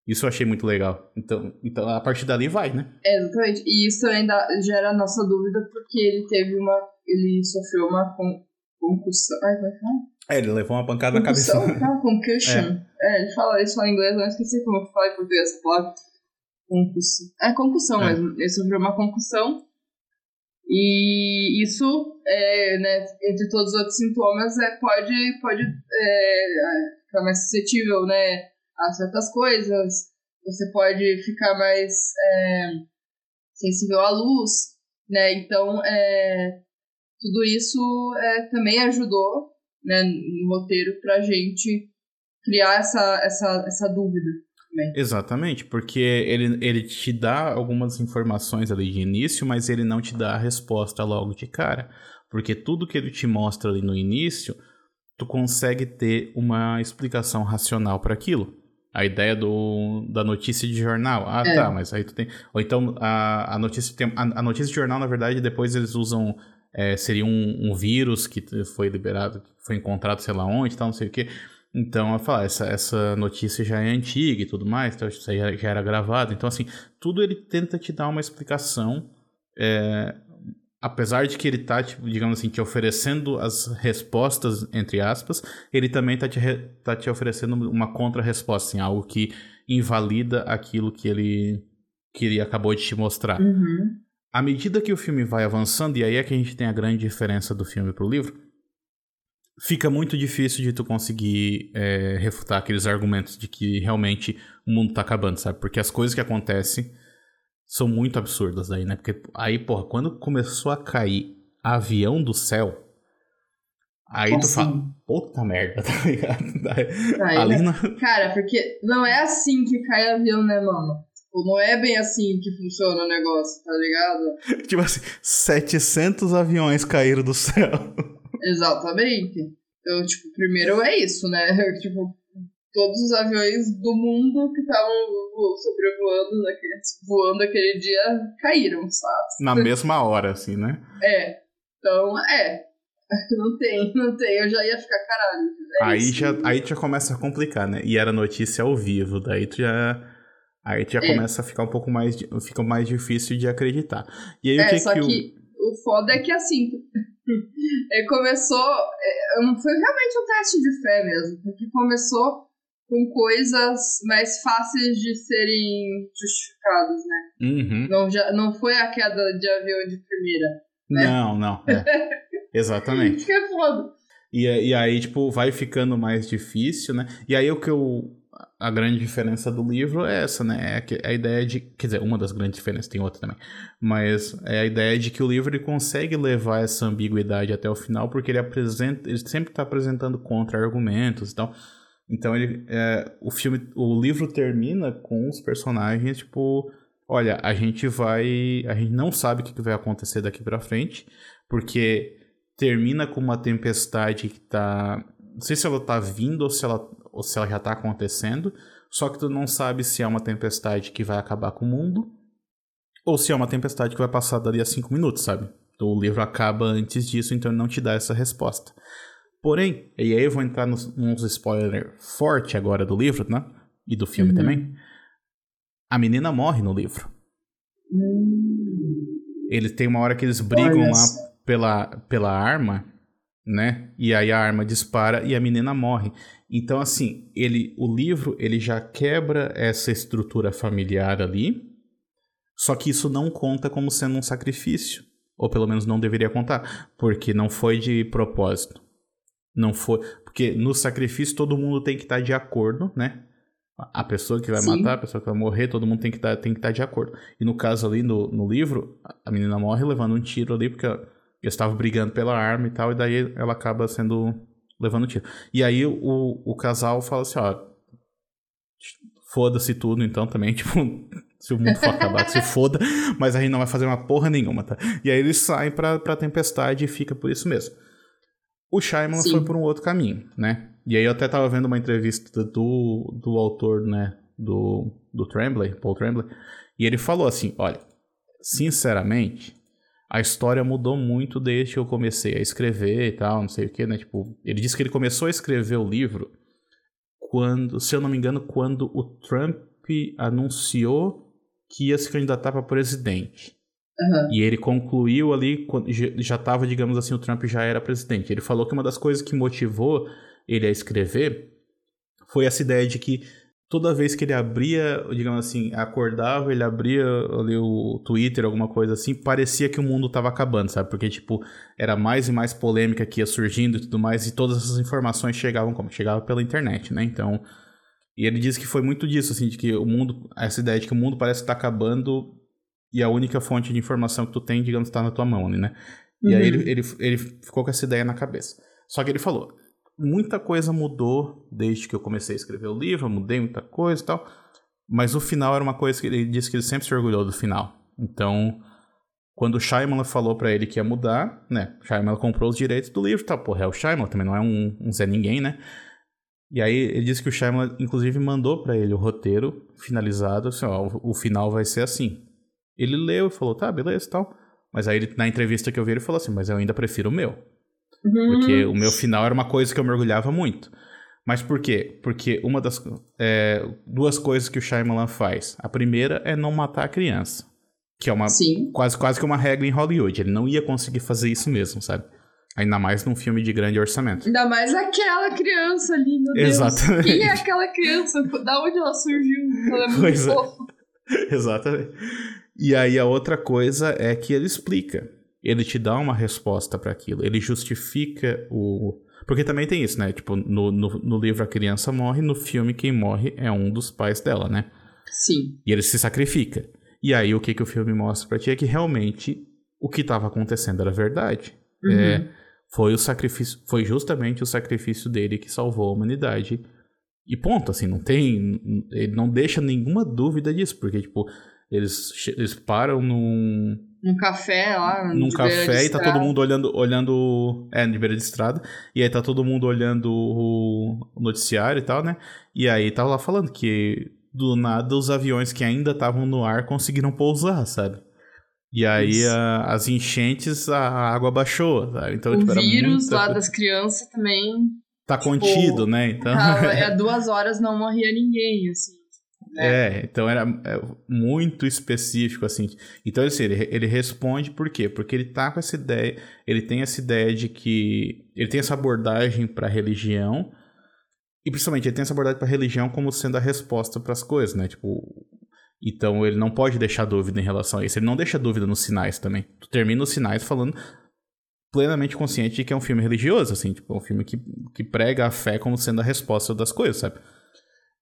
Isso eu achei muito legal. Então, então a partir dali vai, né? É, exatamente. E isso ainda gera a nossa dúvida porque ele teve uma. Ele sofreu uma concussão. Ai, vai falar? É, ele levou uma pancada na cabeça. Concussão, [laughs] concussion. É. é. ele fala isso em inglês, eu não esqueci como eu falo em português. Concussão. É concussão é. mesmo. Ele sofreu uma concussão e isso, é, né, entre todos os outros sintomas, é, pode, pode é, ficar mais suscetível né, a certas coisas, você pode ficar mais é, sensível à luz, né? Então, é, tudo isso é, também ajudou né, no roteiro para a gente criar essa, essa, essa dúvida. Exatamente, porque ele, ele te dá algumas informações ali de início, mas ele não te dá a resposta logo de cara. Porque tudo que ele te mostra ali no início, tu consegue ter uma explicação racional para aquilo. A ideia do, da notícia de jornal. Ah, é. tá, mas aí tu tem. Ou então a, a notícia. Tem, a, a notícia de jornal, na verdade, depois eles usam. É, seria um, um vírus que foi liberado, foi encontrado sei lá onde, tal, não sei o que. Então, eu falo, essa, essa notícia já é antiga e tudo mais, então isso aí já era gravado. Então, assim, tudo ele tenta te dar uma explicação, é, apesar de que ele tá, tipo, digamos assim, te oferecendo as respostas, entre aspas, ele também tá te, tá te oferecendo uma contra-resposta, assim, algo que invalida aquilo que ele, que ele acabou de te mostrar. Uhum. À medida que o filme vai avançando, e aí é que a gente tem a grande diferença do filme pro livro, fica muito difícil de tu conseguir é, refutar aqueles argumentos de que realmente o mundo tá acabando, sabe? Porque as coisas que acontecem são muito absurdas aí, né? Porque aí, porra, quando começou a cair avião do céu, aí tu assim? fala, puta merda, [laughs] tá ligado? Aí, Ali né? Cara, porque não é assim que cai avião, né, mano? Não é bem assim que funciona o negócio, tá ligado? [laughs] tipo assim, 700 aviões caíram do céu. Exatamente. Então, tipo, primeiro é isso, né? [laughs] Tipo, todos os aviões do mundo que estavam sobrevoando naquele, voando aquele dia caíram, sabe? Na [laughs] mesma hora, assim, né? É. Então, é. Não tem, não tem. Eu já ia ficar caralho. É aí, já, aí já começa a complicar, né? E era notícia ao vivo, daí tu já. Aí já é. começa a ficar um pouco mais. Fica mais difícil de acreditar. E aí é, o que só que. que o... o foda é que assim, [laughs] é, começou. É, foi realmente um teste de fé mesmo, porque começou com coisas mais fáceis de serem justificadas, né? Uhum. Não, já, não foi a queda de avião de primeira. Né? Não, não. É. [laughs] Exatamente. que é foda. E, e aí, tipo, vai ficando mais difícil, né? E aí o que eu. A grande diferença do livro é essa, né? É a ideia de. Quer dizer, uma das grandes diferenças, tem outra também. Mas é a ideia de que o livro ele consegue levar essa ambiguidade até o final, porque ele apresenta. Ele sempre está apresentando contra-argumentos e tal. Então ele. É, o filme. O livro termina com os personagens, tipo. Olha, a gente vai. A gente não sabe o que vai acontecer daqui para frente, porque termina com uma tempestade que tá. Não sei se ela tá vindo ou se ela ou se ela já está acontecendo, só que tu não sabe se é uma tempestade que vai acabar com o mundo ou se é uma tempestade que vai passar dali a cinco minutos, sabe? Então, o livro acaba antes disso, então ele não te dá essa resposta. Porém, e aí eu vou entrar nos, nos spoilers forte agora do livro, né? E do filme uhum. também. A menina morre no livro. Uhum. Ele tem uma hora que eles brigam Olha. lá pela, pela arma, né? E aí a arma dispara e a menina morre. Então, assim, ele, o livro ele já quebra essa estrutura familiar ali, só que isso não conta como sendo um sacrifício. Ou pelo menos não deveria contar, porque não foi de propósito. Não foi. Porque no sacrifício todo mundo tem que estar de acordo, né? A pessoa que vai Sim. matar, a pessoa que vai morrer, todo mundo tem que estar, tem que estar de acordo. E no caso ali, no, no livro, a menina morre levando um tiro ali, porque eles estavam brigando pela arma e tal, e daí ela acaba sendo levando tiro. E aí o, o casal fala assim, ó, foda-se tudo então também, [laughs] tipo, se o mundo for acabar, se foda, mas a gente não vai fazer uma porra nenhuma, tá? E aí eles saem pra, pra tempestade e fica por isso mesmo. O Shyamalan Sim. foi por um outro caminho, né? E aí eu até tava vendo uma entrevista do, do autor, né, do, do Tremblay, Paul Tremblay, e ele falou assim, olha, sinceramente, a história mudou muito desde que eu comecei a escrever e tal, não sei o que, né? Tipo, ele disse que ele começou a escrever o livro quando, se eu não me engano, quando o Trump anunciou que ia se candidatar para presidente. Uhum. E ele concluiu ali, já estava, digamos assim, o Trump já era presidente. Ele falou que uma das coisas que motivou ele a escrever foi essa ideia de que toda vez que ele abria, digamos assim, acordava, ele abria ali o Twitter, alguma coisa assim, parecia que o mundo estava acabando, sabe? Porque, tipo, era mais e mais polêmica que ia surgindo e tudo mais, e todas essas informações chegavam como? Chegavam pela internet, né? Então, e ele disse que foi muito disso, assim, de que o mundo, essa ideia de que o mundo parece que tá acabando e a única fonte de informação que tu tem, digamos, está na tua mão, né? E uhum. aí ele, ele, ele ficou com essa ideia na cabeça. Só que ele falou, muita coisa mudou desde que eu comecei a escrever o livro, mudei muita coisa e tal. Mas o final era uma coisa que ele disse que ele sempre se orgulhou do final. Então, quando o Shyamalan falou para ele que ia mudar, né? Shyamalan comprou os direitos do livro, tá? Porra, é o Shyamalan, também não é um, um Zé Ninguém, né? E aí ele disse que o Shyamalan, inclusive, mandou para ele o roteiro finalizado, assim, ó, o, o, final vai ser assim. Ele leu e falou, tá, beleza e tal. Mas aí ele, na entrevista que eu vi, ele falou assim, mas eu ainda prefiro o meu. Uhum. Porque o meu final era uma coisa que eu mergulhava muito. Mas por quê? Porque uma das é, duas coisas que o Shyamalan faz. A primeira é não matar a criança. Que é uma quase, quase que uma regra em Hollywood. Ele não ia conseguir fazer isso mesmo, sabe? Ainda mais num filme de grande orçamento. Ainda mais aquela criança ali, meu Deus. Exatamente. Quem é aquela criança? Da onde ela surgiu? Ela é muito pois é. [laughs] Exatamente. E aí a outra coisa é que ele explica ele te dá uma resposta para aquilo, ele justifica o. Porque também tem isso, né? Tipo, no, no, no, livro a criança morre, no filme quem morre é um dos pais dela, né? Sim. E ele se sacrifica. E aí o que, que o filme mostra pra ti é que realmente o que estava acontecendo era verdade. Uhum. É, foi o sacrifício, foi justamente o sacrifício dele que salvou a humanidade. E ponto, assim, não tem. Ele não deixa nenhuma dúvida disso, porque, tipo, eles, eles param num num café lá. Num café e tá todo mundo olhando, olhando. É, de beira de estrada. E aí tá todo mundo olhando o noticiário e tal, né? E aí tava lá falando que do nada os aviões que ainda estavam no ar conseguiram pousar, sabe? E aí a, as enchentes, a água baixou, sabe? Então, o tipo, vírus muita... lá das crianças também. Tá tipo, contido, né? Então. Há [laughs] duas horas não morria ninguém, assim. É, então era é, muito específico, assim. Então, assim, ele, ele responde por quê? Porque ele tá com essa ideia, ele tem essa ideia de que. Ele tem essa abordagem para religião, e principalmente ele tem essa abordagem para religião como sendo a resposta para as coisas, né? Tipo. Então ele não pode deixar dúvida em relação a isso. Ele não deixa dúvida nos sinais também. Tu termina os sinais falando plenamente consciente de que é um filme religioso, assim, tipo, um filme que, que prega a fé como sendo a resposta das coisas, sabe?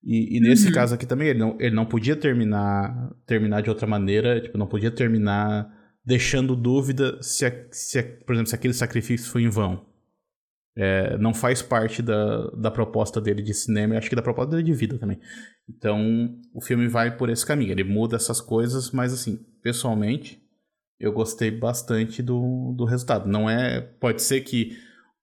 E, e nesse uhum. caso aqui também, ele não, ele não podia terminar terminar de outra maneira, tipo, não podia terminar deixando dúvida se, a, se a, por exemplo, se aquele sacrifício foi em vão. É, não faz parte da, da proposta dele de cinema e acho que da proposta dele de vida também. Então, o filme vai por esse caminho. Ele muda essas coisas, mas assim, pessoalmente, eu gostei bastante do, do resultado. Não é. Pode ser que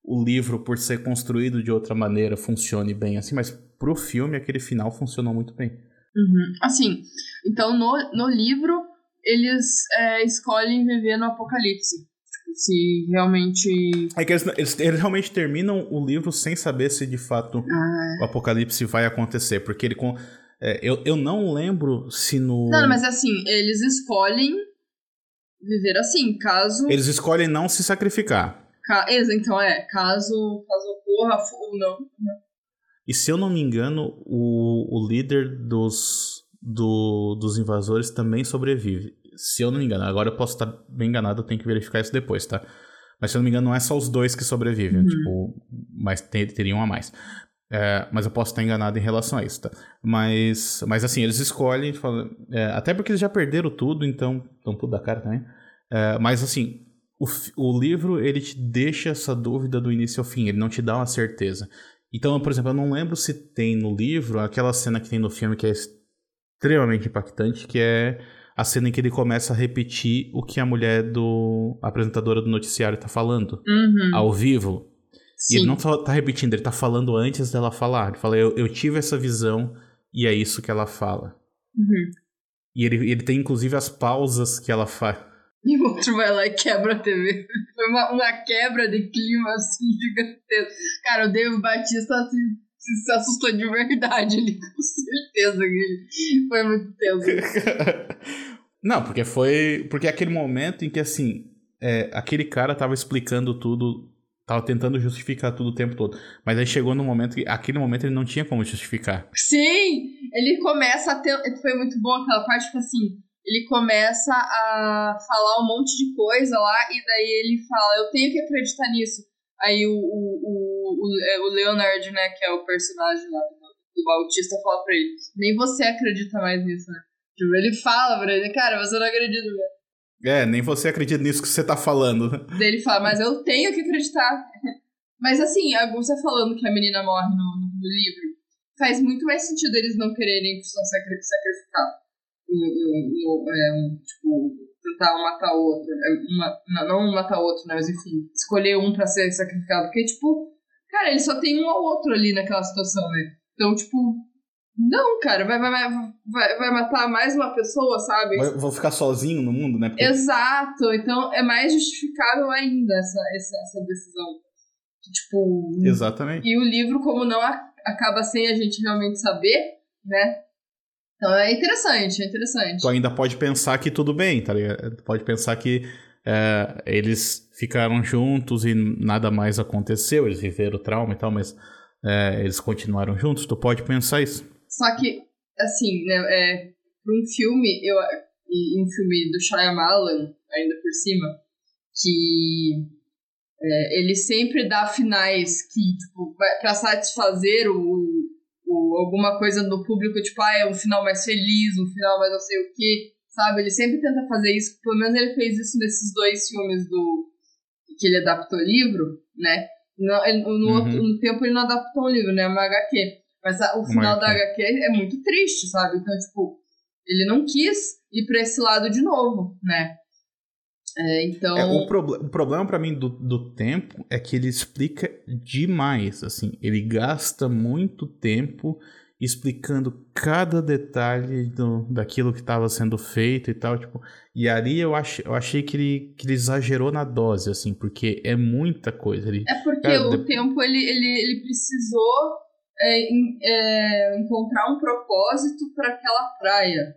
o livro, por ser construído de outra maneira, funcione bem assim, mas pro filme aquele final funcionou muito bem. Uhum. Assim, então no, no livro eles é, escolhem viver no apocalipse. Tipo, se realmente. É que eles, eles, eles, realmente terminam o livro sem saber se de fato ah. o apocalipse vai acontecer. Porque ele. É, eu, eu não lembro se no. Não, mas assim, eles escolhem viver assim, caso. Eles escolhem não se sacrificar. Então é, caso, caso ocorra ou não. Né? E se eu não me engano, o, o líder dos, do, dos invasores também sobrevive. Se eu não me engano, agora eu posso estar bem enganado, eu tenho que verificar isso depois, tá? Mas se eu não me engano, não é só os dois que sobrevivem, uhum. tipo, mas ter, teriam a mais. É, mas eu posso estar enganado em relação a isso, tá? Mas, mas assim, eles escolhem, falam, é, até porque eles já perderam tudo, então estão tudo da cara também. É, mas assim, o, o livro ele te deixa essa dúvida do início ao fim, ele não te dá uma certeza. Então, por exemplo, eu não lembro se tem no livro aquela cena que tem no filme que é extremamente impactante, que é a cena em que ele começa a repetir o que a mulher do a apresentadora do noticiário está falando uhum. ao vivo. Sim. E ele não só tá repetindo, ele tá falando antes dela falar. Ele fala, eu, eu tive essa visão e é isso que ela fala. Uhum. E ele, ele tem inclusive as pausas que ela faz. E o outro vai lá e quebra a TV. Foi uma, uma quebra de clima assim gigantesca. Cara, o David Batista se, assustou de verdade ali, [laughs] com certeza. Que foi muito tenso. [laughs] Não, porque foi. Porque é aquele momento em que assim. É, aquele cara tava explicando tudo Tava tentando justificar tudo o tempo todo. Mas aí chegou no momento que, aquele momento, ele não tinha como justificar. Sim! Ele começa a ter. Foi muito bom aquela parte, tipo assim. Ele começa a falar um monte de coisa lá, e daí ele fala: Eu tenho que acreditar nisso. Aí o, o, o, o é, Leonard, né, que é o personagem lá do, do autista, fala pra ele: Nem você acredita mais nisso, né? Tipo, ele fala pra ele: Cara, você não acredita mesmo. É, nem você acredita nisso que você tá falando. Ele fala, mas eu tenho que acreditar. [laughs] Mas assim, a você falando que a menina morre no, no livro, faz muito mais sentido eles não quererem só sacrificar. Um, um, é, um, tipo, tentar matar o outro. É, uma, não matar o outro, né? Mas enfim, escolher um pra ser sacrificado. Porque, tipo, cara, ele só tem um ao outro ali naquela situação, né? Então, tipo, não, cara, vai, vai, vai, vai matar mais uma pessoa, sabe? Vou ficar sozinho no mundo, né? Porque... Exato, então é mais justificável ainda essa, essa, essa decisão. Tipo. Exatamente. E o livro, como não acaba sem a gente realmente saber, né? Então é interessante, é interessante. Tu ainda pode pensar que tudo bem, tá ligado? Tu pode pensar que é, eles ficaram juntos e nada mais aconteceu, eles viveram o trauma e tal, mas é, eles continuaram juntos, tu pode pensar isso. Só que, assim, né, é, pra um filme, eu, e um filme do Shyamalan, ainda por cima, que é, ele sempre dá finais que, tipo, pra satisfazer o, o, alguma coisa no público, tipo, ah, é um final mais feliz, um final mais não sei o quê, sabe? Ele sempre tenta fazer isso, pelo menos ele fez isso nesses dois filmes do que ele adaptou o livro, né? No, no, uhum. outro, no tempo ele não adaptou o livro, né? É uma HQ. Mas a, o final da HQ é muito triste, sabe? Então, tipo, ele não quis ir pra esse lado de novo, né? É, então... É, o, proble o problema para mim do, do tempo é que ele explica demais, assim. Ele gasta muito tempo explicando cada detalhe do, daquilo que estava sendo feito e tal, tipo, e ali eu, ach, eu achei que ele, que ele exagerou na dose, assim, porque é muita coisa. Ele, é porque cara, o de... tempo, ele, ele, ele precisou é, é, encontrar um propósito para aquela praia,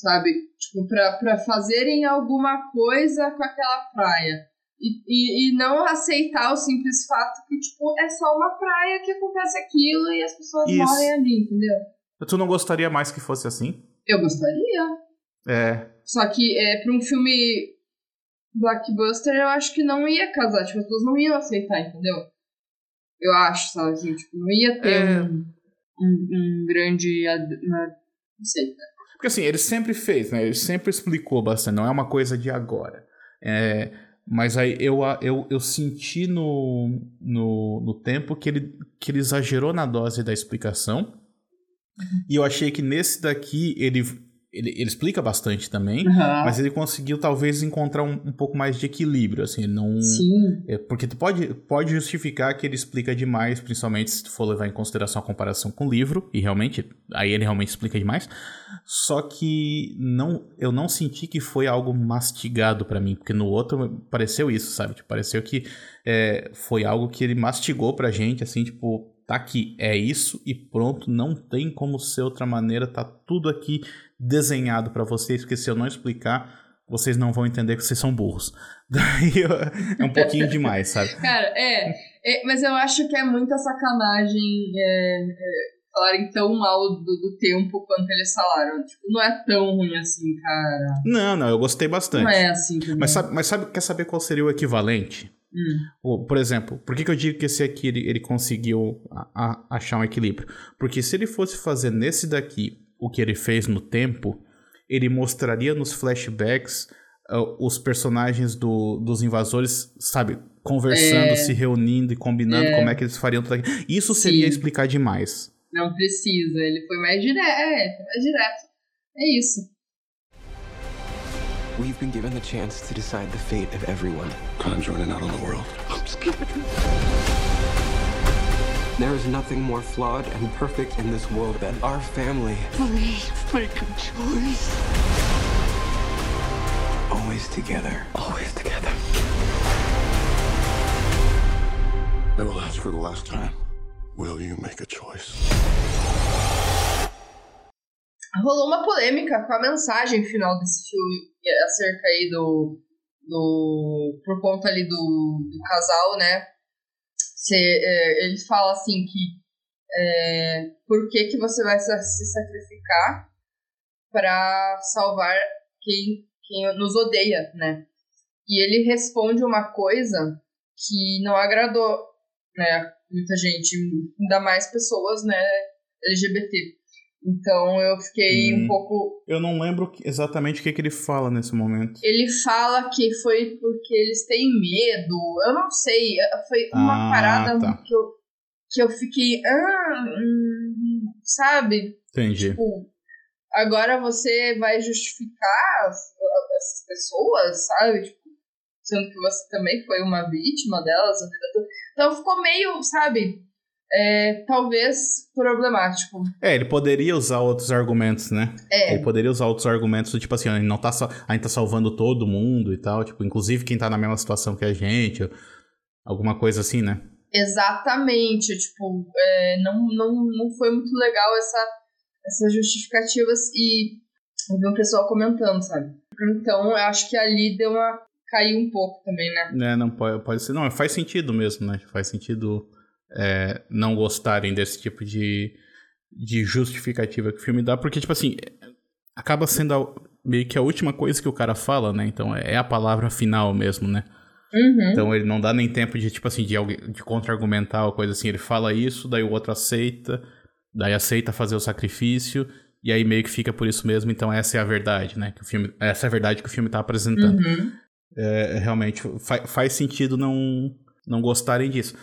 sabe? Tipo, para fazerem alguma coisa com aquela praia. E, e, e, não aceitar o simples fato que, tipo, é só uma praia que acontece aquilo e as pessoas Isso. morrem ali, entendeu? Tu não gostaria mais que fosse assim? Eu gostaria. É. Só que é, pra um filme blockbuster, eu acho que não ia casar. Tipo, as pessoas não iam aceitar, entendeu? Eu acho, sabe? Assim, tipo, não ia ter é... um... um, um grande. Não sei. Porque assim, ele sempre fez, né? Ele sempre explicou bastante, não é uma coisa de agora. É, mas aí eu, eu, eu senti no, no, no tempo que ele, que ele exagerou na dose da explicação. Uhum. E eu achei que nesse daqui ele ele, ele explica bastante também, uhum. mas ele conseguiu talvez encontrar um, um, pouco mais de equilíbrio, assim, não... Sim. É, porque tu pode, pode justificar que ele explica demais, principalmente se tu for levar em consideração a comparação com o livro, e realmente, aí ele realmente explica demais, só que não, eu não senti que foi algo mastigado para mim, porque no outro pareceu isso, sabe? Tipo, pareceu que é, foi algo que ele mastigou pra gente, assim, tipo, tá aqui, é isso e pronto, não tem como ser outra maneira, tá tudo aqui desenhado para vocês, porque se eu não explicar, vocês não vão entender que vocês são burros. [laughs] Daí é um pouquinho demais, sabe? Cara, é, é, Mas eu acho que é muita sacanagem é, é, falarem tão mal do, do tempo quanto eles falaram. Tipo, não é tão ruim assim, cara. Não, não, eu gostei bastante. Não é assim também. Mas sabe, mas sabe, quer saber qual seria o equivalente? Hum. Por exemplo, por que, que eu digo que esse aqui ele, ele conseguiu a, a, achar um equilíbrio? Porque se ele fosse fazer nesse daqui o que ele fez no tempo, ele mostraria nos flashbacks uh, os personagens do, dos invasores, sabe, conversando, é... se reunindo e combinando é... como é que eles fariam tudo aquilo. Isso seria Sim. explicar demais. Não precisa, ele foi mais direto, é, mais direto. É isso. We've been given the chance to decide the fate of everyone. Running out on the world. I'm scared. There is nothing more flawed and perfect in this world than our family. Please make a choice. Always together. Always together. I will ask for the last time. Will you make a choice? Rolou uma polêmica com a mensagem final desse filme acerca aí do, do por conta ali do, do casal, né? Você, é, ele fala assim que é, por que, que você vai se sacrificar para salvar quem, quem nos odeia, né? E ele responde uma coisa que não agradou, né? Muita gente, ainda mais pessoas, né? LGBT. Então eu fiquei hum, um pouco. Eu não lembro exatamente o que, que ele fala nesse momento. Ele fala que foi porque eles têm medo. Eu não sei. Foi uma ah, parada tá. que, eu, que eu fiquei. Ah, hum, sabe? Entendi. Tipo, agora você vai justificar essas pessoas, sabe? Tipo, sendo que você também foi uma vítima delas. Então ficou meio, sabe? É talvez problemático. É, ele poderia usar outros argumentos, né? É. Ele poderia usar outros argumentos do tipo assim, a gente não tá, a gente tá salvando todo mundo e tal, tipo, inclusive quem tá na mesma situação que a gente, alguma coisa assim, né? Exatamente, tipo, é, não, não, não foi muito legal essa, essas justificativas e eu vi um pessoal comentando, sabe? Então, eu acho que ali deu uma... caiu um pouco também, né? É, não, pode, pode ser, não, faz sentido mesmo, né? Faz sentido é, não gostarem desse tipo de, de justificativa que o filme dá, porque, tipo assim, acaba sendo a, meio que a última coisa que o cara fala, né? Então é a palavra final mesmo, né? Uhum. Então ele não dá nem tempo de, tipo assim, de, de contra-argumentar ou coisa assim. Ele fala isso, daí o outro aceita, daí aceita fazer o sacrifício, e aí meio que fica por isso mesmo. Então essa é a verdade, né? Que o filme, essa é a verdade que o filme tá apresentando. Uhum. É, realmente fa faz sentido não, não gostarem disso.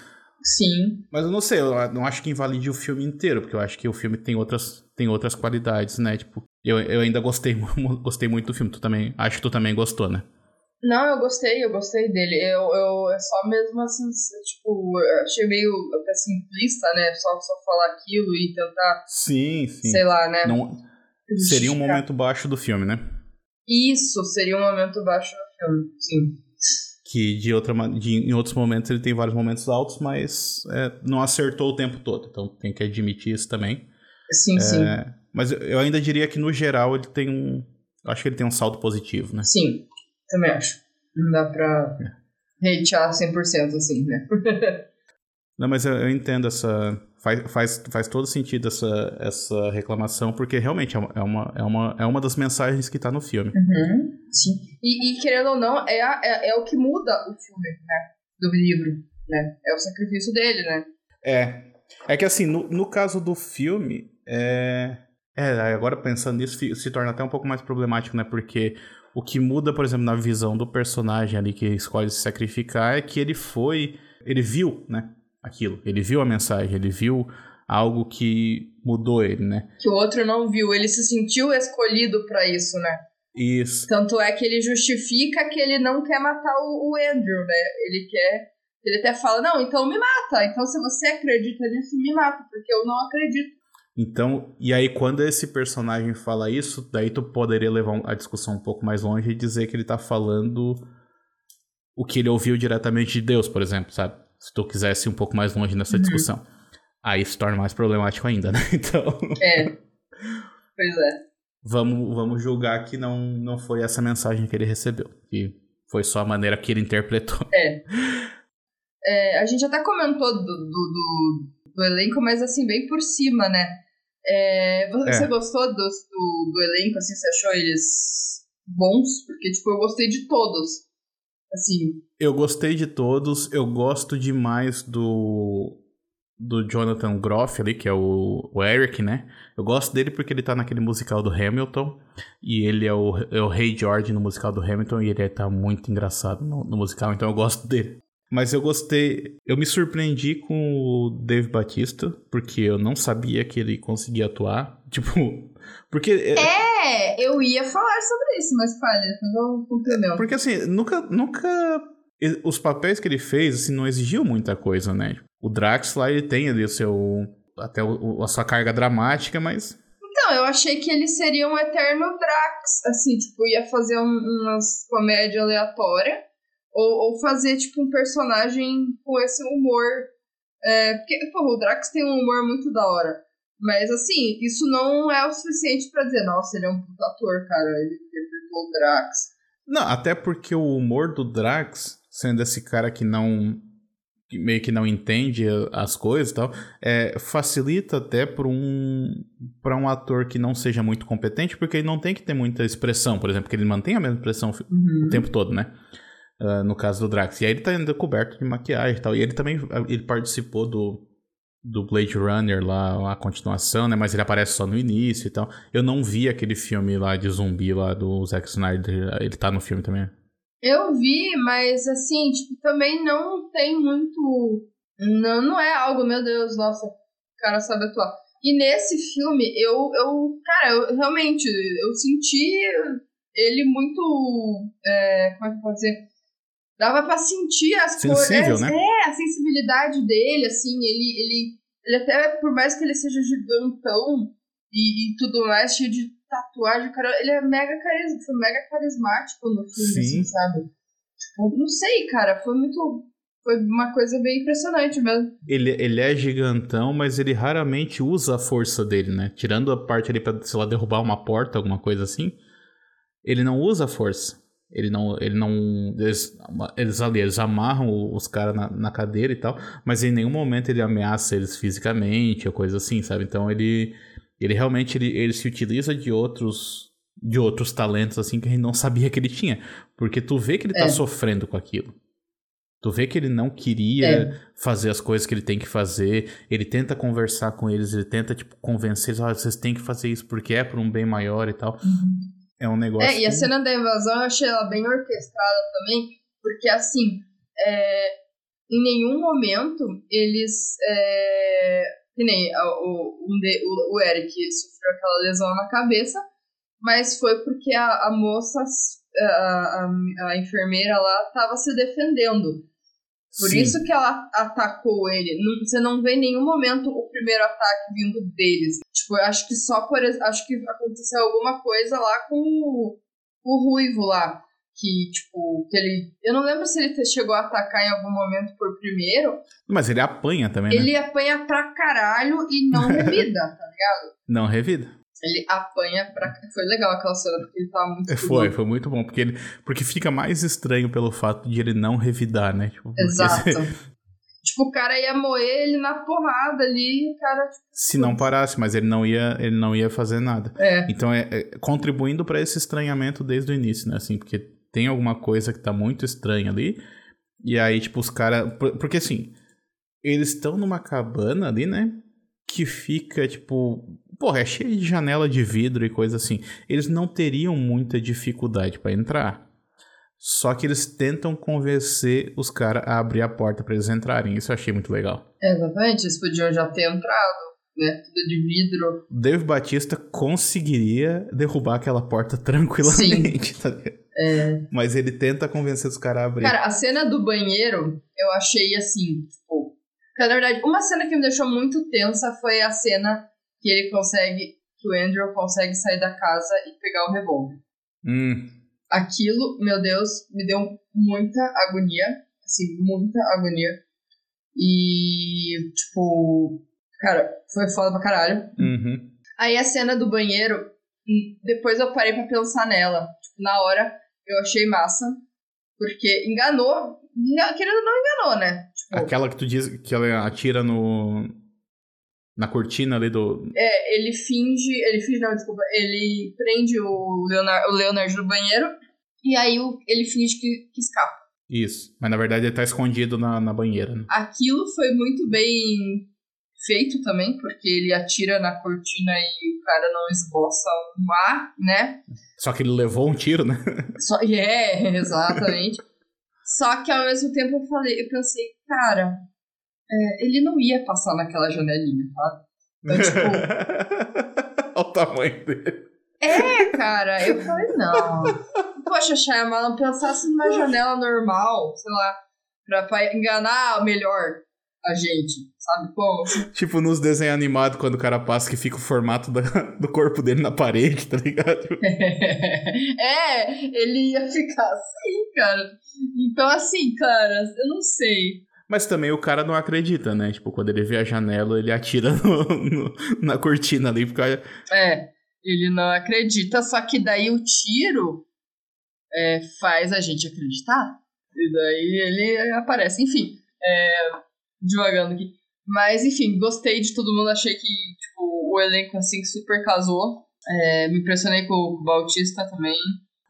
Sim. Mas eu não sei, eu não acho que invalide o filme inteiro, porque eu acho que o filme tem outras, tem outras qualidades, né? Tipo, eu, eu ainda gostei, [laughs] gostei muito do filme. Tu também, acho que tu também gostou, né? Não, eu gostei, eu gostei dele. Eu, eu é só mesmo assim, tipo, achei meio até simplista, né? Só, só falar aquilo e tentar. Sim, sim. Sei lá, né? Não, seria um momento baixo do filme, né? Isso, seria um momento baixo do filme, sim que de outra de, em outros momentos ele tem vários momentos altos, mas é, não acertou o tempo todo. Então tem que admitir isso também. Sim, é, sim. Mas eu ainda diria que no geral ele tem um. Acho que ele tem um saldo positivo, né? Sim, também acho. Não dá pra é. hatear 100% assim, né? [laughs] não, mas eu, eu entendo essa, faz, faz, faz todo sentido essa, essa reclamação, porque realmente é uma, é uma, é uma das mensagens que está no filme. Uhum, sim. E, e, querendo ou não, é, a, é, é o que muda o filme, né? Do livro, né? É o sacrifício dele, né? É. É que assim, no, no caso do filme, é. É, agora pensando nisso, se torna até um pouco mais problemático, né? Porque o que muda, por exemplo, na visão do personagem ali que escolhe se sacrificar é que ele foi. Ele viu, né? Aquilo. Ele viu a mensagem, ele viu algo que mudou ele, né? Que o outro não viu. Ele se sentiu escolhido para isso, né? Isso. Tanto é que ele justifica que ele não quer matar o, o Andrew, né? Ele quer. Ele até fala: Não, então me mata. Então, se você acredita nisso, me mata, porque eu não acredito. Então, e aí quando esse personagem fala isso, daí tu poderia levar a discussão um pouco mais longe e dizer que ele tá falando o que ele ouviu diretamente de Deus, por exemplo, sabe? Se tu quisesse ir um pouco mais longe nessa uhum. discussão. Aí se torna mais problemático ainda, né? [laughs] Então. É. Pois é. Vamos, vamos julgar que não, não foi essa mensagem que ele recebeu. Que foi só a maneira que ele interpretou. É. é a gente até comentou do, do, do, do elenco, mas assim, bem por cima, né? É, você é. gostou do, do, do, elenco, assim, você achou eles bons? Porque, tipo, eu gostei de todos. Assim. Eu gostei de todos, eu gosto demais do. Do Jonathan Groff ali, que é o, o Eric, né? Eu gosto dele porque ele tá naquele musical do Hamilton. E ele é o, é o Rei George no musical do Hamilton. E ele tá muito engraçado no, no musical, então eu gosto dele. Mas eu gostei. Eu me surpreendi com o Dave Batista, porque eu não sabia que ele conseguia atuar. [laughs] Tipo. Porque. É, eu ia falar sobre isso, mas depois eu complemento. Porque assim, nunca. nunca os papéis que ele fez, assim, não exigiam muita coisa, né? O Drax lá, ele tem ali o seu. Até o, a sua carga dramática, mas. Então, eu achei que ele seria um eterno Drax, assim, tipo, ia fazer um, umas comédia aleatória ou, ou fazer, tipo, um personagem com esse humor. É, porque, pô, o Drax tem um humor muito da hora. Mas, assim, isso não é o suficiente para dizer, nossa, ele é um puta ator, cara. Ele interpretou o Drax. Não, até porque o humor do Drax, sendo esse cara que não. Que meio que não entende as coisas e tal, é, facilita até para um, pra um ator que não seja muito competente, porque ele não tem que ter muita expressão, por exemplo, que ele mantém a mesma expressão uhum. o tempo todo, né? Uh, no caso do Drax. E aí ele tá ainda coberto de maquiagem e tal. E ele também ele participou do, do Blade Runner lá, a continuação, né? Mas ele aparece só no início e tal. Eu não vi aquele filme lá de zumbi lá do Zack Snyder. Ele tá no filme também? Eu vi, mas assim, tipo, também não tem muito. Não, não é algo, meu Deus, nossa, o cara sabe atuar. E nesse filme, eu, eu cara, eu realmente, eu senti ele muito. É, como é que eu posso dizer? dava para sentir as coisas. Né? É, a sensibilidade dele, assim, ele, ele, ele até, por mais que ele seja gigantão e, e tudo mais, cheio de tatuagem, cara, ele é mega, caris, foi mega carismático no filme, assim, sabe? Tipo, não sei, cara, foi muito. Foi uma coisa bem impressionante mesmo. Ele, ele é gigantão, mas ele raramente usa a força dele, né? Tirando a parte ali pra, sei lá, derrubar uma porta, alguma coisa assim. Ele não usa a força. Ele não. Ele não eles, eles ali, eles amarram os caras na, na, cadeira e tal, mas em nenhum momento ele ameaça eles fisicamente ou coisa assim, sabe? Então ele. Ele realmente ele, ele se utiliza de outros. De outros talentos, assim, que a gente não sabia que ele tinha. Porque tu vê que ele tá é. tá sofrendo com aquilo. Tu vê que ele não queria é. fazer as coisas que ele tem que fazer. Ele tenta conversar com eles, ele tenta, tipo, convencer eles, ah, vocês têm que fazer isso porque é por um bem maior e tal. Uhum. É um negócio. É, e a cena da invasão eu achei ela bem orquestrada também, porque assim, é, em nenhum momento eles. É, que nem o, um de, o, o Eric sofreu aquela lesão na cabeça, mas foi porque a, a moça, a, a, a enfermeira lá, estava se defendendo. Por Sim. isso que ela atacou ele. Você não vê em nenhum momento o primeiro ataque vindo deles. Tipo, eu acho que só por acho que aconteceu alguma coisa lá com o, o Ruivo lá. Que, tipo, que ele. Eu não lembro se ele chegou a atacar em algum momento por primeiro. Mas ele apanha também, né? Ele apanha pra caralho e não revida, tá ligado? [laughs] Não revida. Ele apanha pra. Foi legal aquela cena, porque ele tava muito. Foi, foi muito bom. Porque, ele, porque fica mais estranho pelo fato de ele não revidar, né? Tipo, Exato. tipo, o cara ia moer ele na porrada ali, o cara. Tipo, Se não parasse, mas ele não ia, ele não ia fazer nada. É. Então é, é contribuindo para esse estranhamento desde o início, né? Assim, porque tem alguma coisa que tá muito estranha ali. E aí, tipo, os caras. Porque assim. eles estão numa cabana ali, né? Que fica, tipo. Porra, é cheio de janela de vidro e coisa assim. Eles não teriam muita dificuldade para entrar. Só que eles tentam convencer os caras a abrir a porta para eles entrarem. Isso eu achei muito legal. exatamente, eles podiam já ter entrado, né? Tudo de vidro. Dave Batista conseguiria derrubar aquela porta [laughs] tranquilamente, Sim. tá ligado? É... Mas ele tenta convencer os caras a abrir. Cara, a cena do banheiro, eu achei assim, tipo. Na verdade, uma cena que me deixou muito tensa foi a cena que ele consegue. Que o Andrew consegue sair da casa e pegar o revólver. Hum. Aquilo, meu Deus, me deu muita agonia. Assim, muita agonia. E, tipo. Cara, foi foda pra caralho. Uhum. Aí a cena do banheiro, depois eu parei pra pensar nela. Tipo, na hora, eu achei massa. Porque enganou. Querendo não enganou, né? Tipo, Aquela que tu diz que ela atira no. Na cortina ali do. É, ele finge. Ele finge, não, desculpa. Ele prende o Leonardo, o Leonardo no banheiro. E aí ele finge que, que escapa. Isso. Mas na verdade ele tá escondido na, na banheira, né? Aquilo foi muito bem feito também, porque ele atira na cortina e o cara não esboça um ar, né? Só que ele levou um tiro, né? [laughs] Só, é, exatamente. Só que ao mesmo tempo eu falei, eu pensei, cara, é, ele não ia passar naquela janelinha, tá? Então, tipo. [laughs] Olha o tamanho dele. É, cara, eu falei, não. Poxa, Shyamalan, pensasse numa janela normal, sei lá, pra, pra enganar melhor a gente, sabe como? Tipo nos desenhos animados, quando o cara passa que fica o formato da, do corpo dele na parede, tá ligado? [laughs] é, ele ia ficar assim, cara. Então, assim, cara, eu não sei. Mas também o cara não acredita, né? Tipo, quando ele vê a janela, ele atira [laughs] no, no, na cortina ali. Porque... É, ele não acredita, só que daí o tiro é, faz a gente acreditar. E daí ele aparece. Enfim, é, devagando aqui. Mas, enfim, gostei de todo mundo. Achei que tipo, o elenco assim super casou. É, me impressionei com o Bautista também.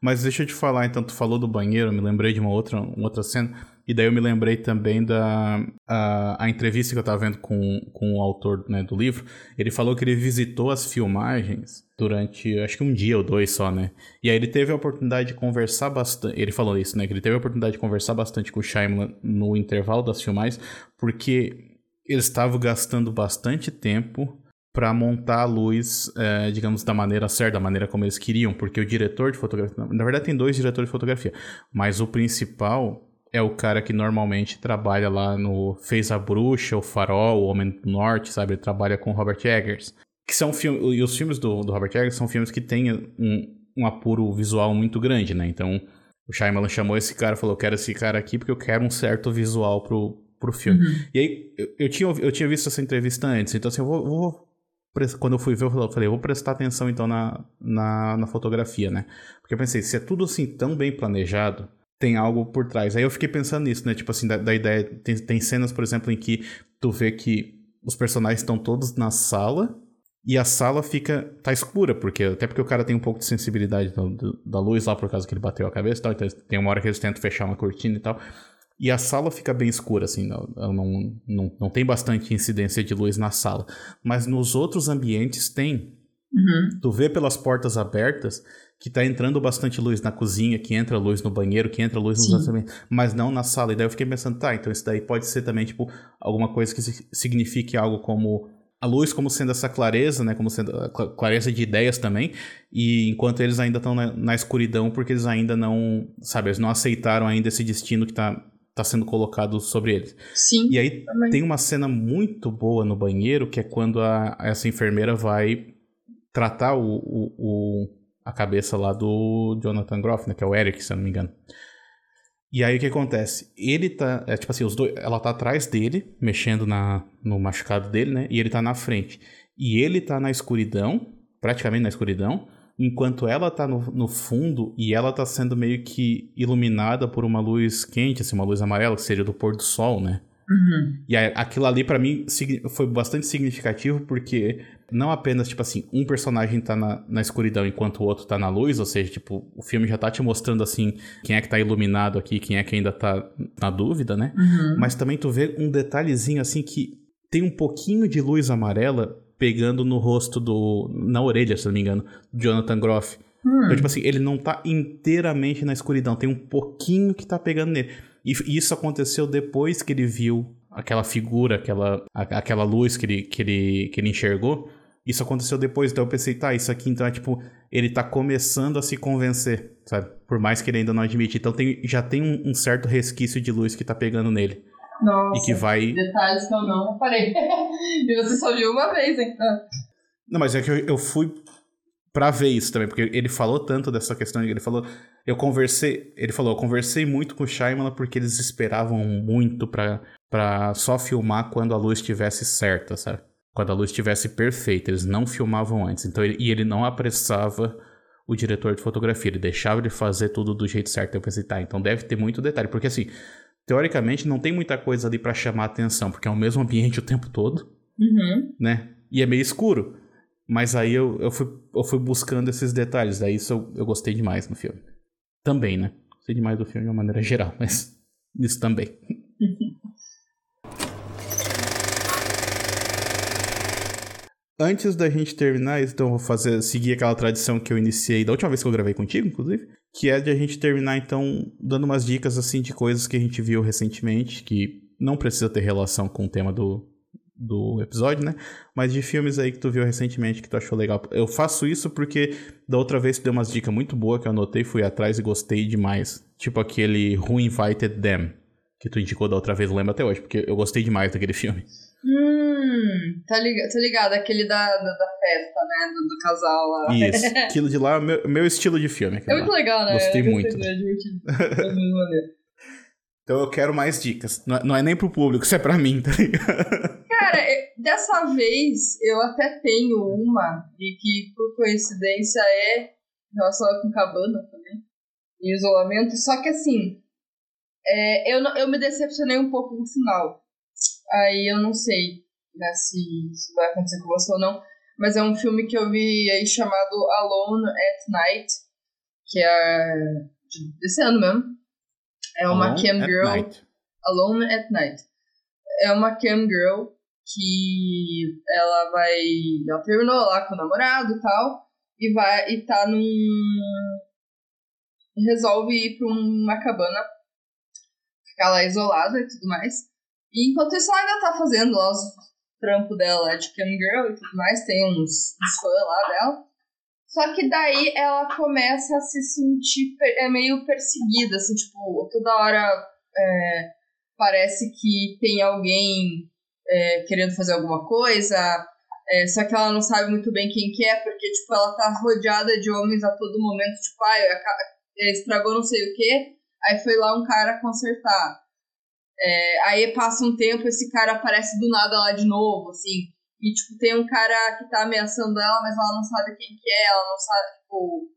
Mas deixa eu te falar, então, tu falou do banheiro, me lembrei de uma outra, uma outra cena. E daí eu me lembrei também da a, a entrevista que eu tava vendo com, com o autor né, do livro. Ele falou que ele visitou as filmagens durante, acho que um dia ou dois só, né? E aí ele teve a oportunidade de conversar bastante. Ele falou isso, né? Que ele teve a oportunidade de conversar bastante com o Shyamalan no intervalo das filmagens, porque eles estavam gastando bastante tempo para montar a luz, é, digamos, da maneira certa, da maneira como eles queriam, porque o diretor de fotografia, na verdade tem dois diretores de fotografia, mas o principal é o cara que normalmente trabalha lá no Fez a Bruxa, o Farol, o Homem do Norte, sabe? Ele trabalha com Robert Eggers. Que são filmes. E os filmes do, do Robert Eggers são filmes que têm um, um apuro visual muito grande, né? Então, o Shyamalan chamou esse cara e falou: Eu quero esse cara aqui porque eu quero um certo visual pro, pro filme. Uhum. E aí, eu, eu, tinha, eu tinha visto essa entrevista antes, então assim, eu vou, vou quando eu fui ver, eu falei, eu vou prestar atenção então na, na, na, fotografia, né? Porque eu pensei, se é tudo assim tão bem planejado, tem algo por trás. Aí eu fiquei pensando nisso, né? Tipo assim, da, da ideia. Tem, tem cenas, por exemplo, em que tu vê que os personagens estão todos na sala e a sala fica. tá escura, porque até porque o cara tem um pouco de sensibilidade do, da luz lá por causa que ele bateu a cabeça e tal. Então tem uma hora que eles tentam fechar uma cortina e tal. E a sala fica bem escura, assim, não, não, não, não tem bastante incidência de luz na sala. Mas nos outros ambientes tem. Uhum. Tu vê pelas portas abertas que tá entrando bastante luz na cozinha, que entra luz no banheiro, que entra luz nos mas não na sala. E daí eu fiquei pensando, tá, então isso daí pode ser também, tipo, alguma coisa que signifique algo como a luz como sendo essa clareza, né, como sendo a clareza de ideias também, e enquanto eles ainda estão na, na, escuridão, porque eles ainda não, sabe, eles não aceitaram ainda esse destino que tá, tá sendo colocado sobre eles. Sim. E aí também. tem uma cena muito boa no banheiro, que é quando a, essa enfermeira vai tratar o, o, o a cabeça lá do Jonathan Groff, né? Que é o Eric, se eu não me engano. E aí o que acontece? Ele tá. É tipo assim, os dois. Ela tá atrás dele, mexendo na, no machucado dele, né? E ele tá na frente. E ele tá na escuridão, praticamente na escuridão, enquanto ela tá no, no fundo e ela tá sendo meio que iluminada por uma luz quente, assim, uma luz amarela, que seria do pôr do sol, né? Uhum. E aquilo ali, para mim, foi bastante significativo, porque não apenas, tipo assim, um personagem tá na, na escuridão enquanto o outro tá na luz, ou seja, tipo, o filme já tá te mostrando, assim, quem é que tá iluminado aqui, quem é que ainda tá na dúvida, né? Uhum. Mas também tu vê um detalhezinho, assim, que tem um pouquinho de luz amarela pegando no rosto do. na orelha, se não me engano, do Jonathan Groff. Hum. Então, tipo assim, ele não tá inteiramente na escuridão, tem um pouquinho que tá pegando nele. E isso aconteceu depois que ele viu aquela figura, aquela, aquela luz que ele, que, ele, que ele enxergou. Isso aconteceu depois, então eu pensei, tá, isso aqui então é tipo, ele tá começando a se convencer, sabe? Por mais que ele ainda não admite. Então tem, já tem um, um certo resquício de luz que tá pegando nele. Nossa, e que vai. Detalhes que eu não reparei. [laughs] e você só viu uma vez? Ah. Não, mas é que eu, eu fui pra ver isso também, porque ele falou tanto dessa questão, ele falou, eu conversei, ele falou, eu conversei muito com o Shyamalan porque eles esperavam muito pra, pra só filmar quando a luz estivesse certa, sabe? Quando a luz estivesse perfeita, eles não filmavam antes, então ele, e ele não apressava o diretor de fotografia, ele deixava ele fazer tudo do jeito certo, eu pensei, tá, então deve ter muito detalhe, porque assim, teoricamente não tem muita coisa ali para chamar atenção, porque é o mesmo ambiente o tempo todo, uhum. né? E é meio escuro. Mas aí eu, eu, fui, eu fui buscando esses detalhes, daí isso eu, eu gostei demais no filme. Também, né? Gostei demais do filme de uma maneira geral, mas [laughs] isso também. [laughs] Antes da gente terminar, então vou fazer, seguir aquela tradição que eu iniciei da última vez que eu gravei contigo, inclusive, que é de a gente terminar então dando umas dicas assim de coisas que a gente viu recentemente, que não precisa ter relação com o tema do, do episódio, né? Mas de filmes aí que tu viu recentemente que tu achou legal. Eu faço isso porque da outra vez tu deu umas dicas muito boas que eu anotei, fui atrás e gostei demais. Tipo aquele Who Invited Them, que tu indicou da outra vez, eu lembro até hoje, porque eu gostei demais daquele filme. Hum, tá ligado, tô ligado, aquele da, da, da festa, né? Do, do, casal lá. Isso, [laughs] aquilo de lá é meu, meu estilo de filme. É muito lá. legal, né? Gostei é muito. É divertido. É muito maneiro. Então eu quero mais dicas. Não é, não é nem pro público, isso é pra mim, tá ligado? [laughs] Cara, dessa vez eu até tenho uma, e que por coincidência é relacionada com cabana também, em isolamento, só que assim, é, eu, eu me decepcionei um pouco no final. Aí eu não sei né, se isso vai acontecer com você ou não, mas é um filme que eu vi aí chamado Alone at Night, que é desse ano mesmo. É uma Alone cam girl. Night. Alone at Night. É uma cam girl que ela vai. Ela terminou lá com o namorado e tal. E vai e tá num. Resolve ir pra uma cabana. Ficar lá isolada e tudo mais. E enquanto isso ela ainda tá fazendo lá os trampos dela de cam girl e tudo mais. Tem uns, uns fãs lá dela. Só que daí ela começa a se sentir é meio perseguida, assim, tipo, toda hora é, parece que tem alguém é, querendo fazer alguma coisa, é, só que ela não sabe muito bem quem que é, porque, tipo, ela tá rodeada de homens a todo momento, tipo, ai, estragou não sei o que, aí foi lá um cara consertar. É, aí passa um tempo, esse cara aparece do nada lá de novo, assim, e, tipo, tem um cara que tá ameaçando ela, mas ela não sabe quem que é, ela não sabe, tipo...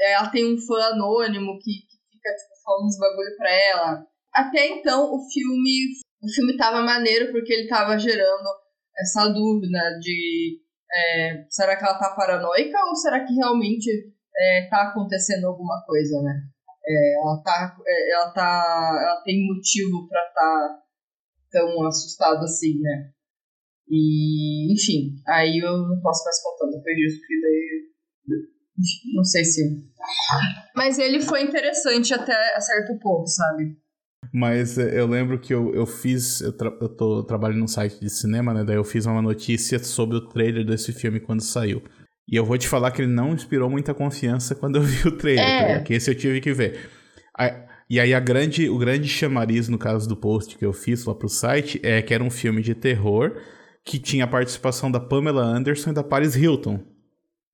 É, ela tem um fã anônimo que, que fica, tipo, falando uns bagulho pra ela. Até então, o filme... O filme tava maneiro porque ele tava gerando essa dúvida de... É, será que ela tá paranoica ou será que realmente é, tá acontecendo alguma coisa, né? É, ela, tá, é, ela tá... Ela tem motivo pra tá tão assustada assim, né? E, enfim, aí eu não posso mais contar depois disso, porque daí. Não sei se. Mas ele foi interessante até a certo ponto, sabe? Mas é, eu lembro que eu, eu fiz. Eu, tra eu tô trabalhando num site de cinema, né? Daí eu fiz uma notícia sobre o trailer desse filme quando saiu. E eu vou te falar que ele não inspirou muita confiança quando eu vi o trailer, é. tá que esse eu tive que ver. E aí a grande, o grande chamariz, no caso do post que eu fiz lá pro site, é que era um filme de terror que tinha a participação da Pamela Anderson e da Paris Hilton.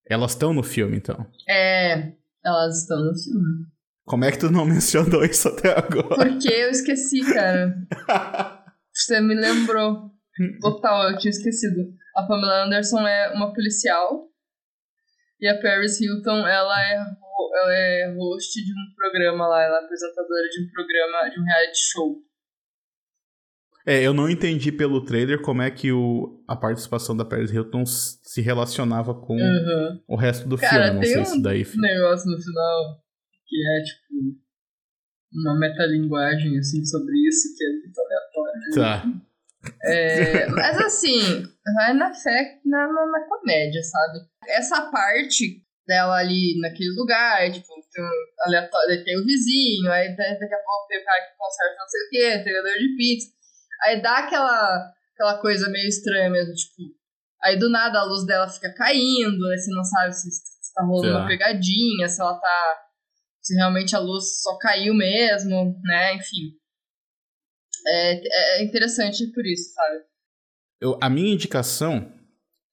Elas estão no filme, então. É, elas estão no filme. Como é que tu não mencionou isso até agora? Porque eu esqueci, cara. [laughs] Você me lembrou. Total, eu tinha esquecido. A Pamela Anderson é uma policial. E a Paris Hilton, ela é, ela é host de um programa lá. Ela é apresentadora de um programa, de um reality show. É, eu não entendi pelo trailer como é que o, a participação da Paris Hilton se relacionava com uhum. o resto do Cara, filme. Não tem sei um se daí. negócio no final que é tipo uma metalinguagem assim sobre isso que é muito aleatório. Né? Tá. É, mas assim, vai na fé, na, na, na, comédia, sabe? Essa parte dela ali naquele lugar, tipo, tem, um aleatório, tem o vizinho, aí daqui a pouco tem o cara que conserta não sei o quê, entregador de pizza. Aí dá aquela, aquela coisa meio estranha mesmo, tipo. Aí do nada a luz dela fica caindo, aí você não sabe se, se tá rolando uma pegadinha, se ela tá. Se realmente a luz só caiu mesmo, né? Enfim. É, é interessante por isso, sabe? Eu, a minha indicação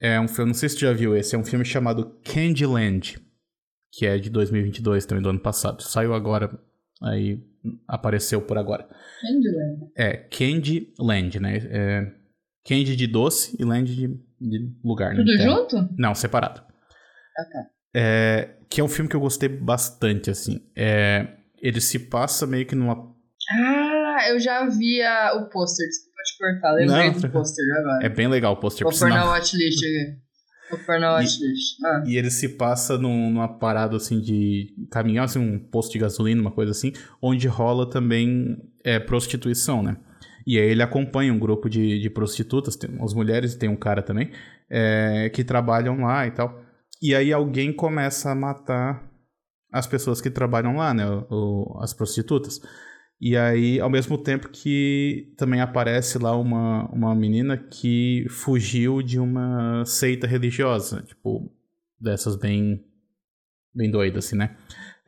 é um filme, não sei se você já viu esse, é um filme chamado Candyland, que é de 2022, também do ano passado. Saiu agora, aí apareceu por agora. Candyland. É, Candyland, né? É, Candy de doce e Land de, de lugar, né? Tudo é. junto? Não, separado. Ah, tá. É, que é um filme que eu gostei bastante, assim. É, ele se passa meio que numa... Ah, eu já vi a, o pôster, desculpa te cortar, lembrei Não, do pôster agora. É bem legal o pôster, Vou pôr na watchlist aqui. Ah. E ele se passa num, numa parada assim de caminhar, assim, um posto de gasolina, uma coisa assim, onde rola também é, prostituição, né? E aí ele acompanha um grupo de, de prostitutas, tem umas mulheres e tem um cara também, é, que trabalham lá e tal. E aí alguém começa a matar as pessoas que trabalham lá, né? O, as prostitutas. E aí, ao mesmo tempo que também aparece lá uma, uma menina que fugiu de uma seita religiosa, tipo, dessas bem, bem doidas, assim, né?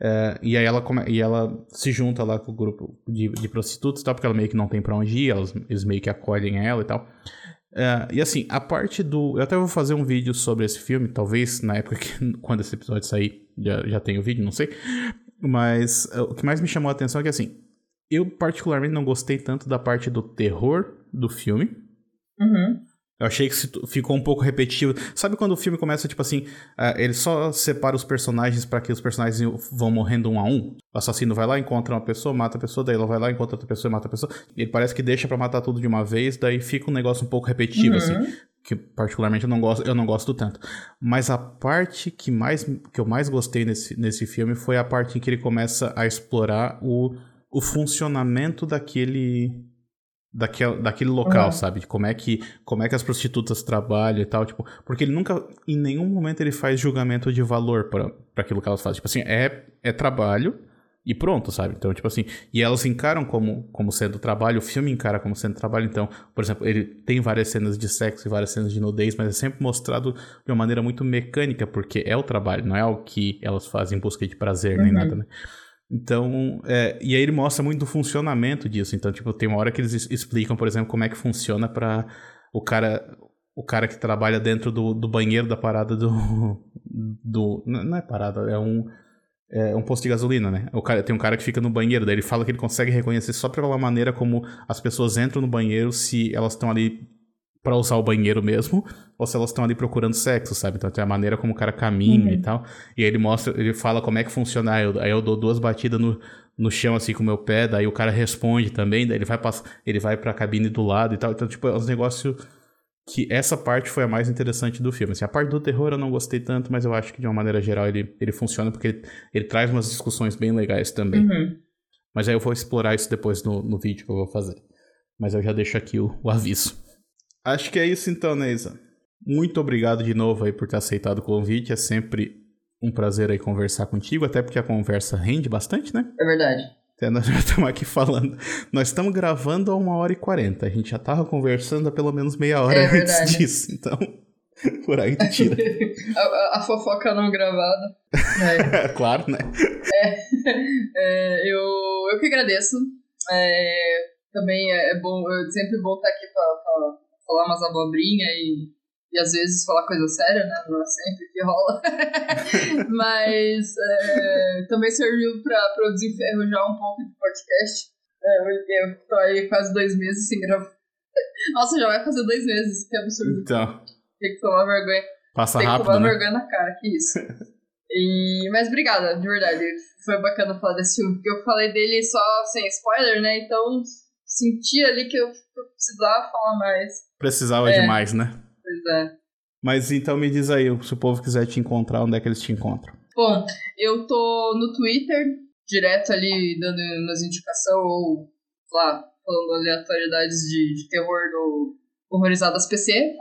É, e aí ela, come, e ela se junta lá com o grupo de, de prostitutas e tal, porque ela meio que não tem pra onde ir, elas, eles meio que acolhem ela e tal. É, e assim, a parte do. Eu até vou fazer um vídeo sobre esse filme, talvez na época que [laughs] quando esse episódio sair já, já tenha o vídeo, não sei. Mas uh, o que mais me chamou a atenção é que assim, eu, particularmente, não gostei tanto da parte do terror do filme. Uhum. Eu achei que ficou um pouco repetitivo. Sabe quando o filme começa, tipo assim, uh, ele só separa os personagens para que os personagens vão morrendo um a um? O assassino vai lá, encontra uma pessoa, mata a pessoa, daí ela vai lá, encontra outra pessoa e mata a pessoa. Ele parece que deixa para matar tudo de uma vez, daí fica um negócio um pouco repetitivo, assim, uhum. assim. Que particularmente eu não gosto, eu não gosto tanto. Mas a parte que, mais, que eu mais gostei nesse, nesse filme foi a parte em que ele começa a explorar o o funcionamento daquele daquele, daquele local, uhum. sabe? De como é que como é que as prostitutas trabalham e tal, tipo, porque ele nunca em nenhum momento ele faz julgamento de valor para aquilo que elas fazem. Tipo assim, é é trabalho e pronto, sabe? Então, tipo assim, e elas encaram como, como sendo trabalho, o filme encara como sendo trabalho. Então, por exemplo, ele tem várias cenas de sexo e várias cenas de nudez, mas é sempre mostrado de uma maneira muito mecânica, porque é o trabalho, não é o que elas fazem em busca de prazer uhum. nem nada, né? Então, é, e aí ele mostra muito do funcionamento disso. Então, tipo, tem uma hora que eles explicam, por exemplo, como é que funciona para o cara o cara que trabalha dentro do, do banheiro da parada do, [laughs] do não é parada, é um é um posto de gasolina, né? O cara, tem um cara que fica no banheiro, daí ele fala que ele consegue reconhecer só pela maneira como as pessoas entram no banheiro se elas estão ali para usar o banheiro mesmo, ou se elas estão ali procurando sexo, sabe? Então tem a maneira como o cara caminha uhum. e tal. E aí ele mostra, ele fala como é que funciona. Aí eu, aí eu dou duas batidas no, no chão assim com o meu pé, daí o cara responde também, daí ele vai passar, ele vai pra cabine do lado e tal. Então, tipo, é um negócio que essa parte foi a mais interessante do filme. Assim, a parte do terror eu não gostei tanto, mas eu acho que de uma maneira geral ele, ele funciona porque ele, ele traz umas discussões bem legais também. Uhum. Mas aí eu vou explorar isso depois no, no vídeo que eu vou fazer. Mas eu já deixo aqui o, o aviso. Acho que é isso então, Neisa. Muito obrigado de novo aí por ter aceitado o convite. É sempre um prazer aí conversar contigo, até porque a conversa rende bastante, né? É verdade. Até nós já estamos aqui falando. Nós estamos gravando a uma hora e quarenta. A gente já estava conversando há pelo menos meia hora é antes disso. Então, [laughs] por aí tu tira. [laughs] a, a, fofoca não gravada. É. [laughs] claro, né? É, é, eu, eu que agradeço. É, também é, é bom, é sempre bom estar aqui para falar umas abobrinhas e, e às vezes falar coisa séria, né? Não é sempre que rola. [laughs] Mas é, também serviu para eu desenferrujar um pouco de podcast. É, eu, tô aí quase dois meses sem gravar. Nossa, já vai fazer dois meses, que absurdo. Então. Tem que tomar vergonha. Passa Tem rápido, que tomar né? vergonha na cara, que isso. E, mas obrigada, de verdade. Foi bacana falar desse filme, porque eu falei dele só sem spoiler, né? Então senti ali que eu precisava falar mais. Precisava é. demais, né? Pois é. Mas então me diz aí, se o povo quiser te encontrar, onde é que eles te encontram? Bom, eu tô no Twitter, direto ali dando umas indicações ou lá, falando aleatoriedades de, de terror do Horrorizadas PC.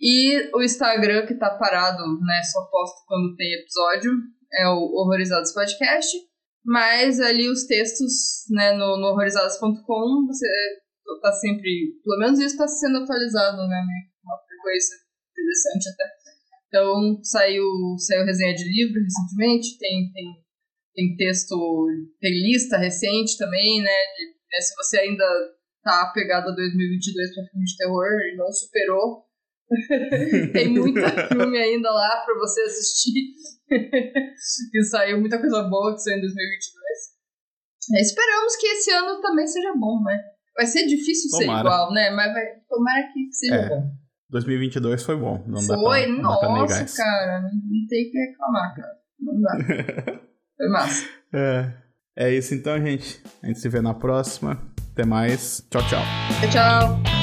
E o Instagram que tá parado, né? Só posto quando tem episódio. É o Horrorizados Podcast. Mas ali os textos, né, no, no horrorizados.com, você tá sempre. Pelo menos isso tá sendo atualizado, né? Uma frequência interessante até. Então saiu, saiu resenha de livro recentemente, tem, tem, tem texto, tem lista recente também, né? De, né se você ainda tá a 2022 para filme de terror e não superou, [laughs] tem muito filme ainda lá para você assistir. [laughs] e saiu muita coisa boa que saiu em 2022. É, esperamos que esse ano também seja bom, né? Vai ser difícil tomara. ser igual, né? Mas vai, tomara que seja é. bom. 2022 foi bom. Não foi? Dá pra, Nossa, dá cara. Não tem que reclamar, cara. Não dá. [laughs] foi massa. É. é isso então, gente. A gente se vê na próxima. Até mais. Tchau, tchau. Tchau, tchau.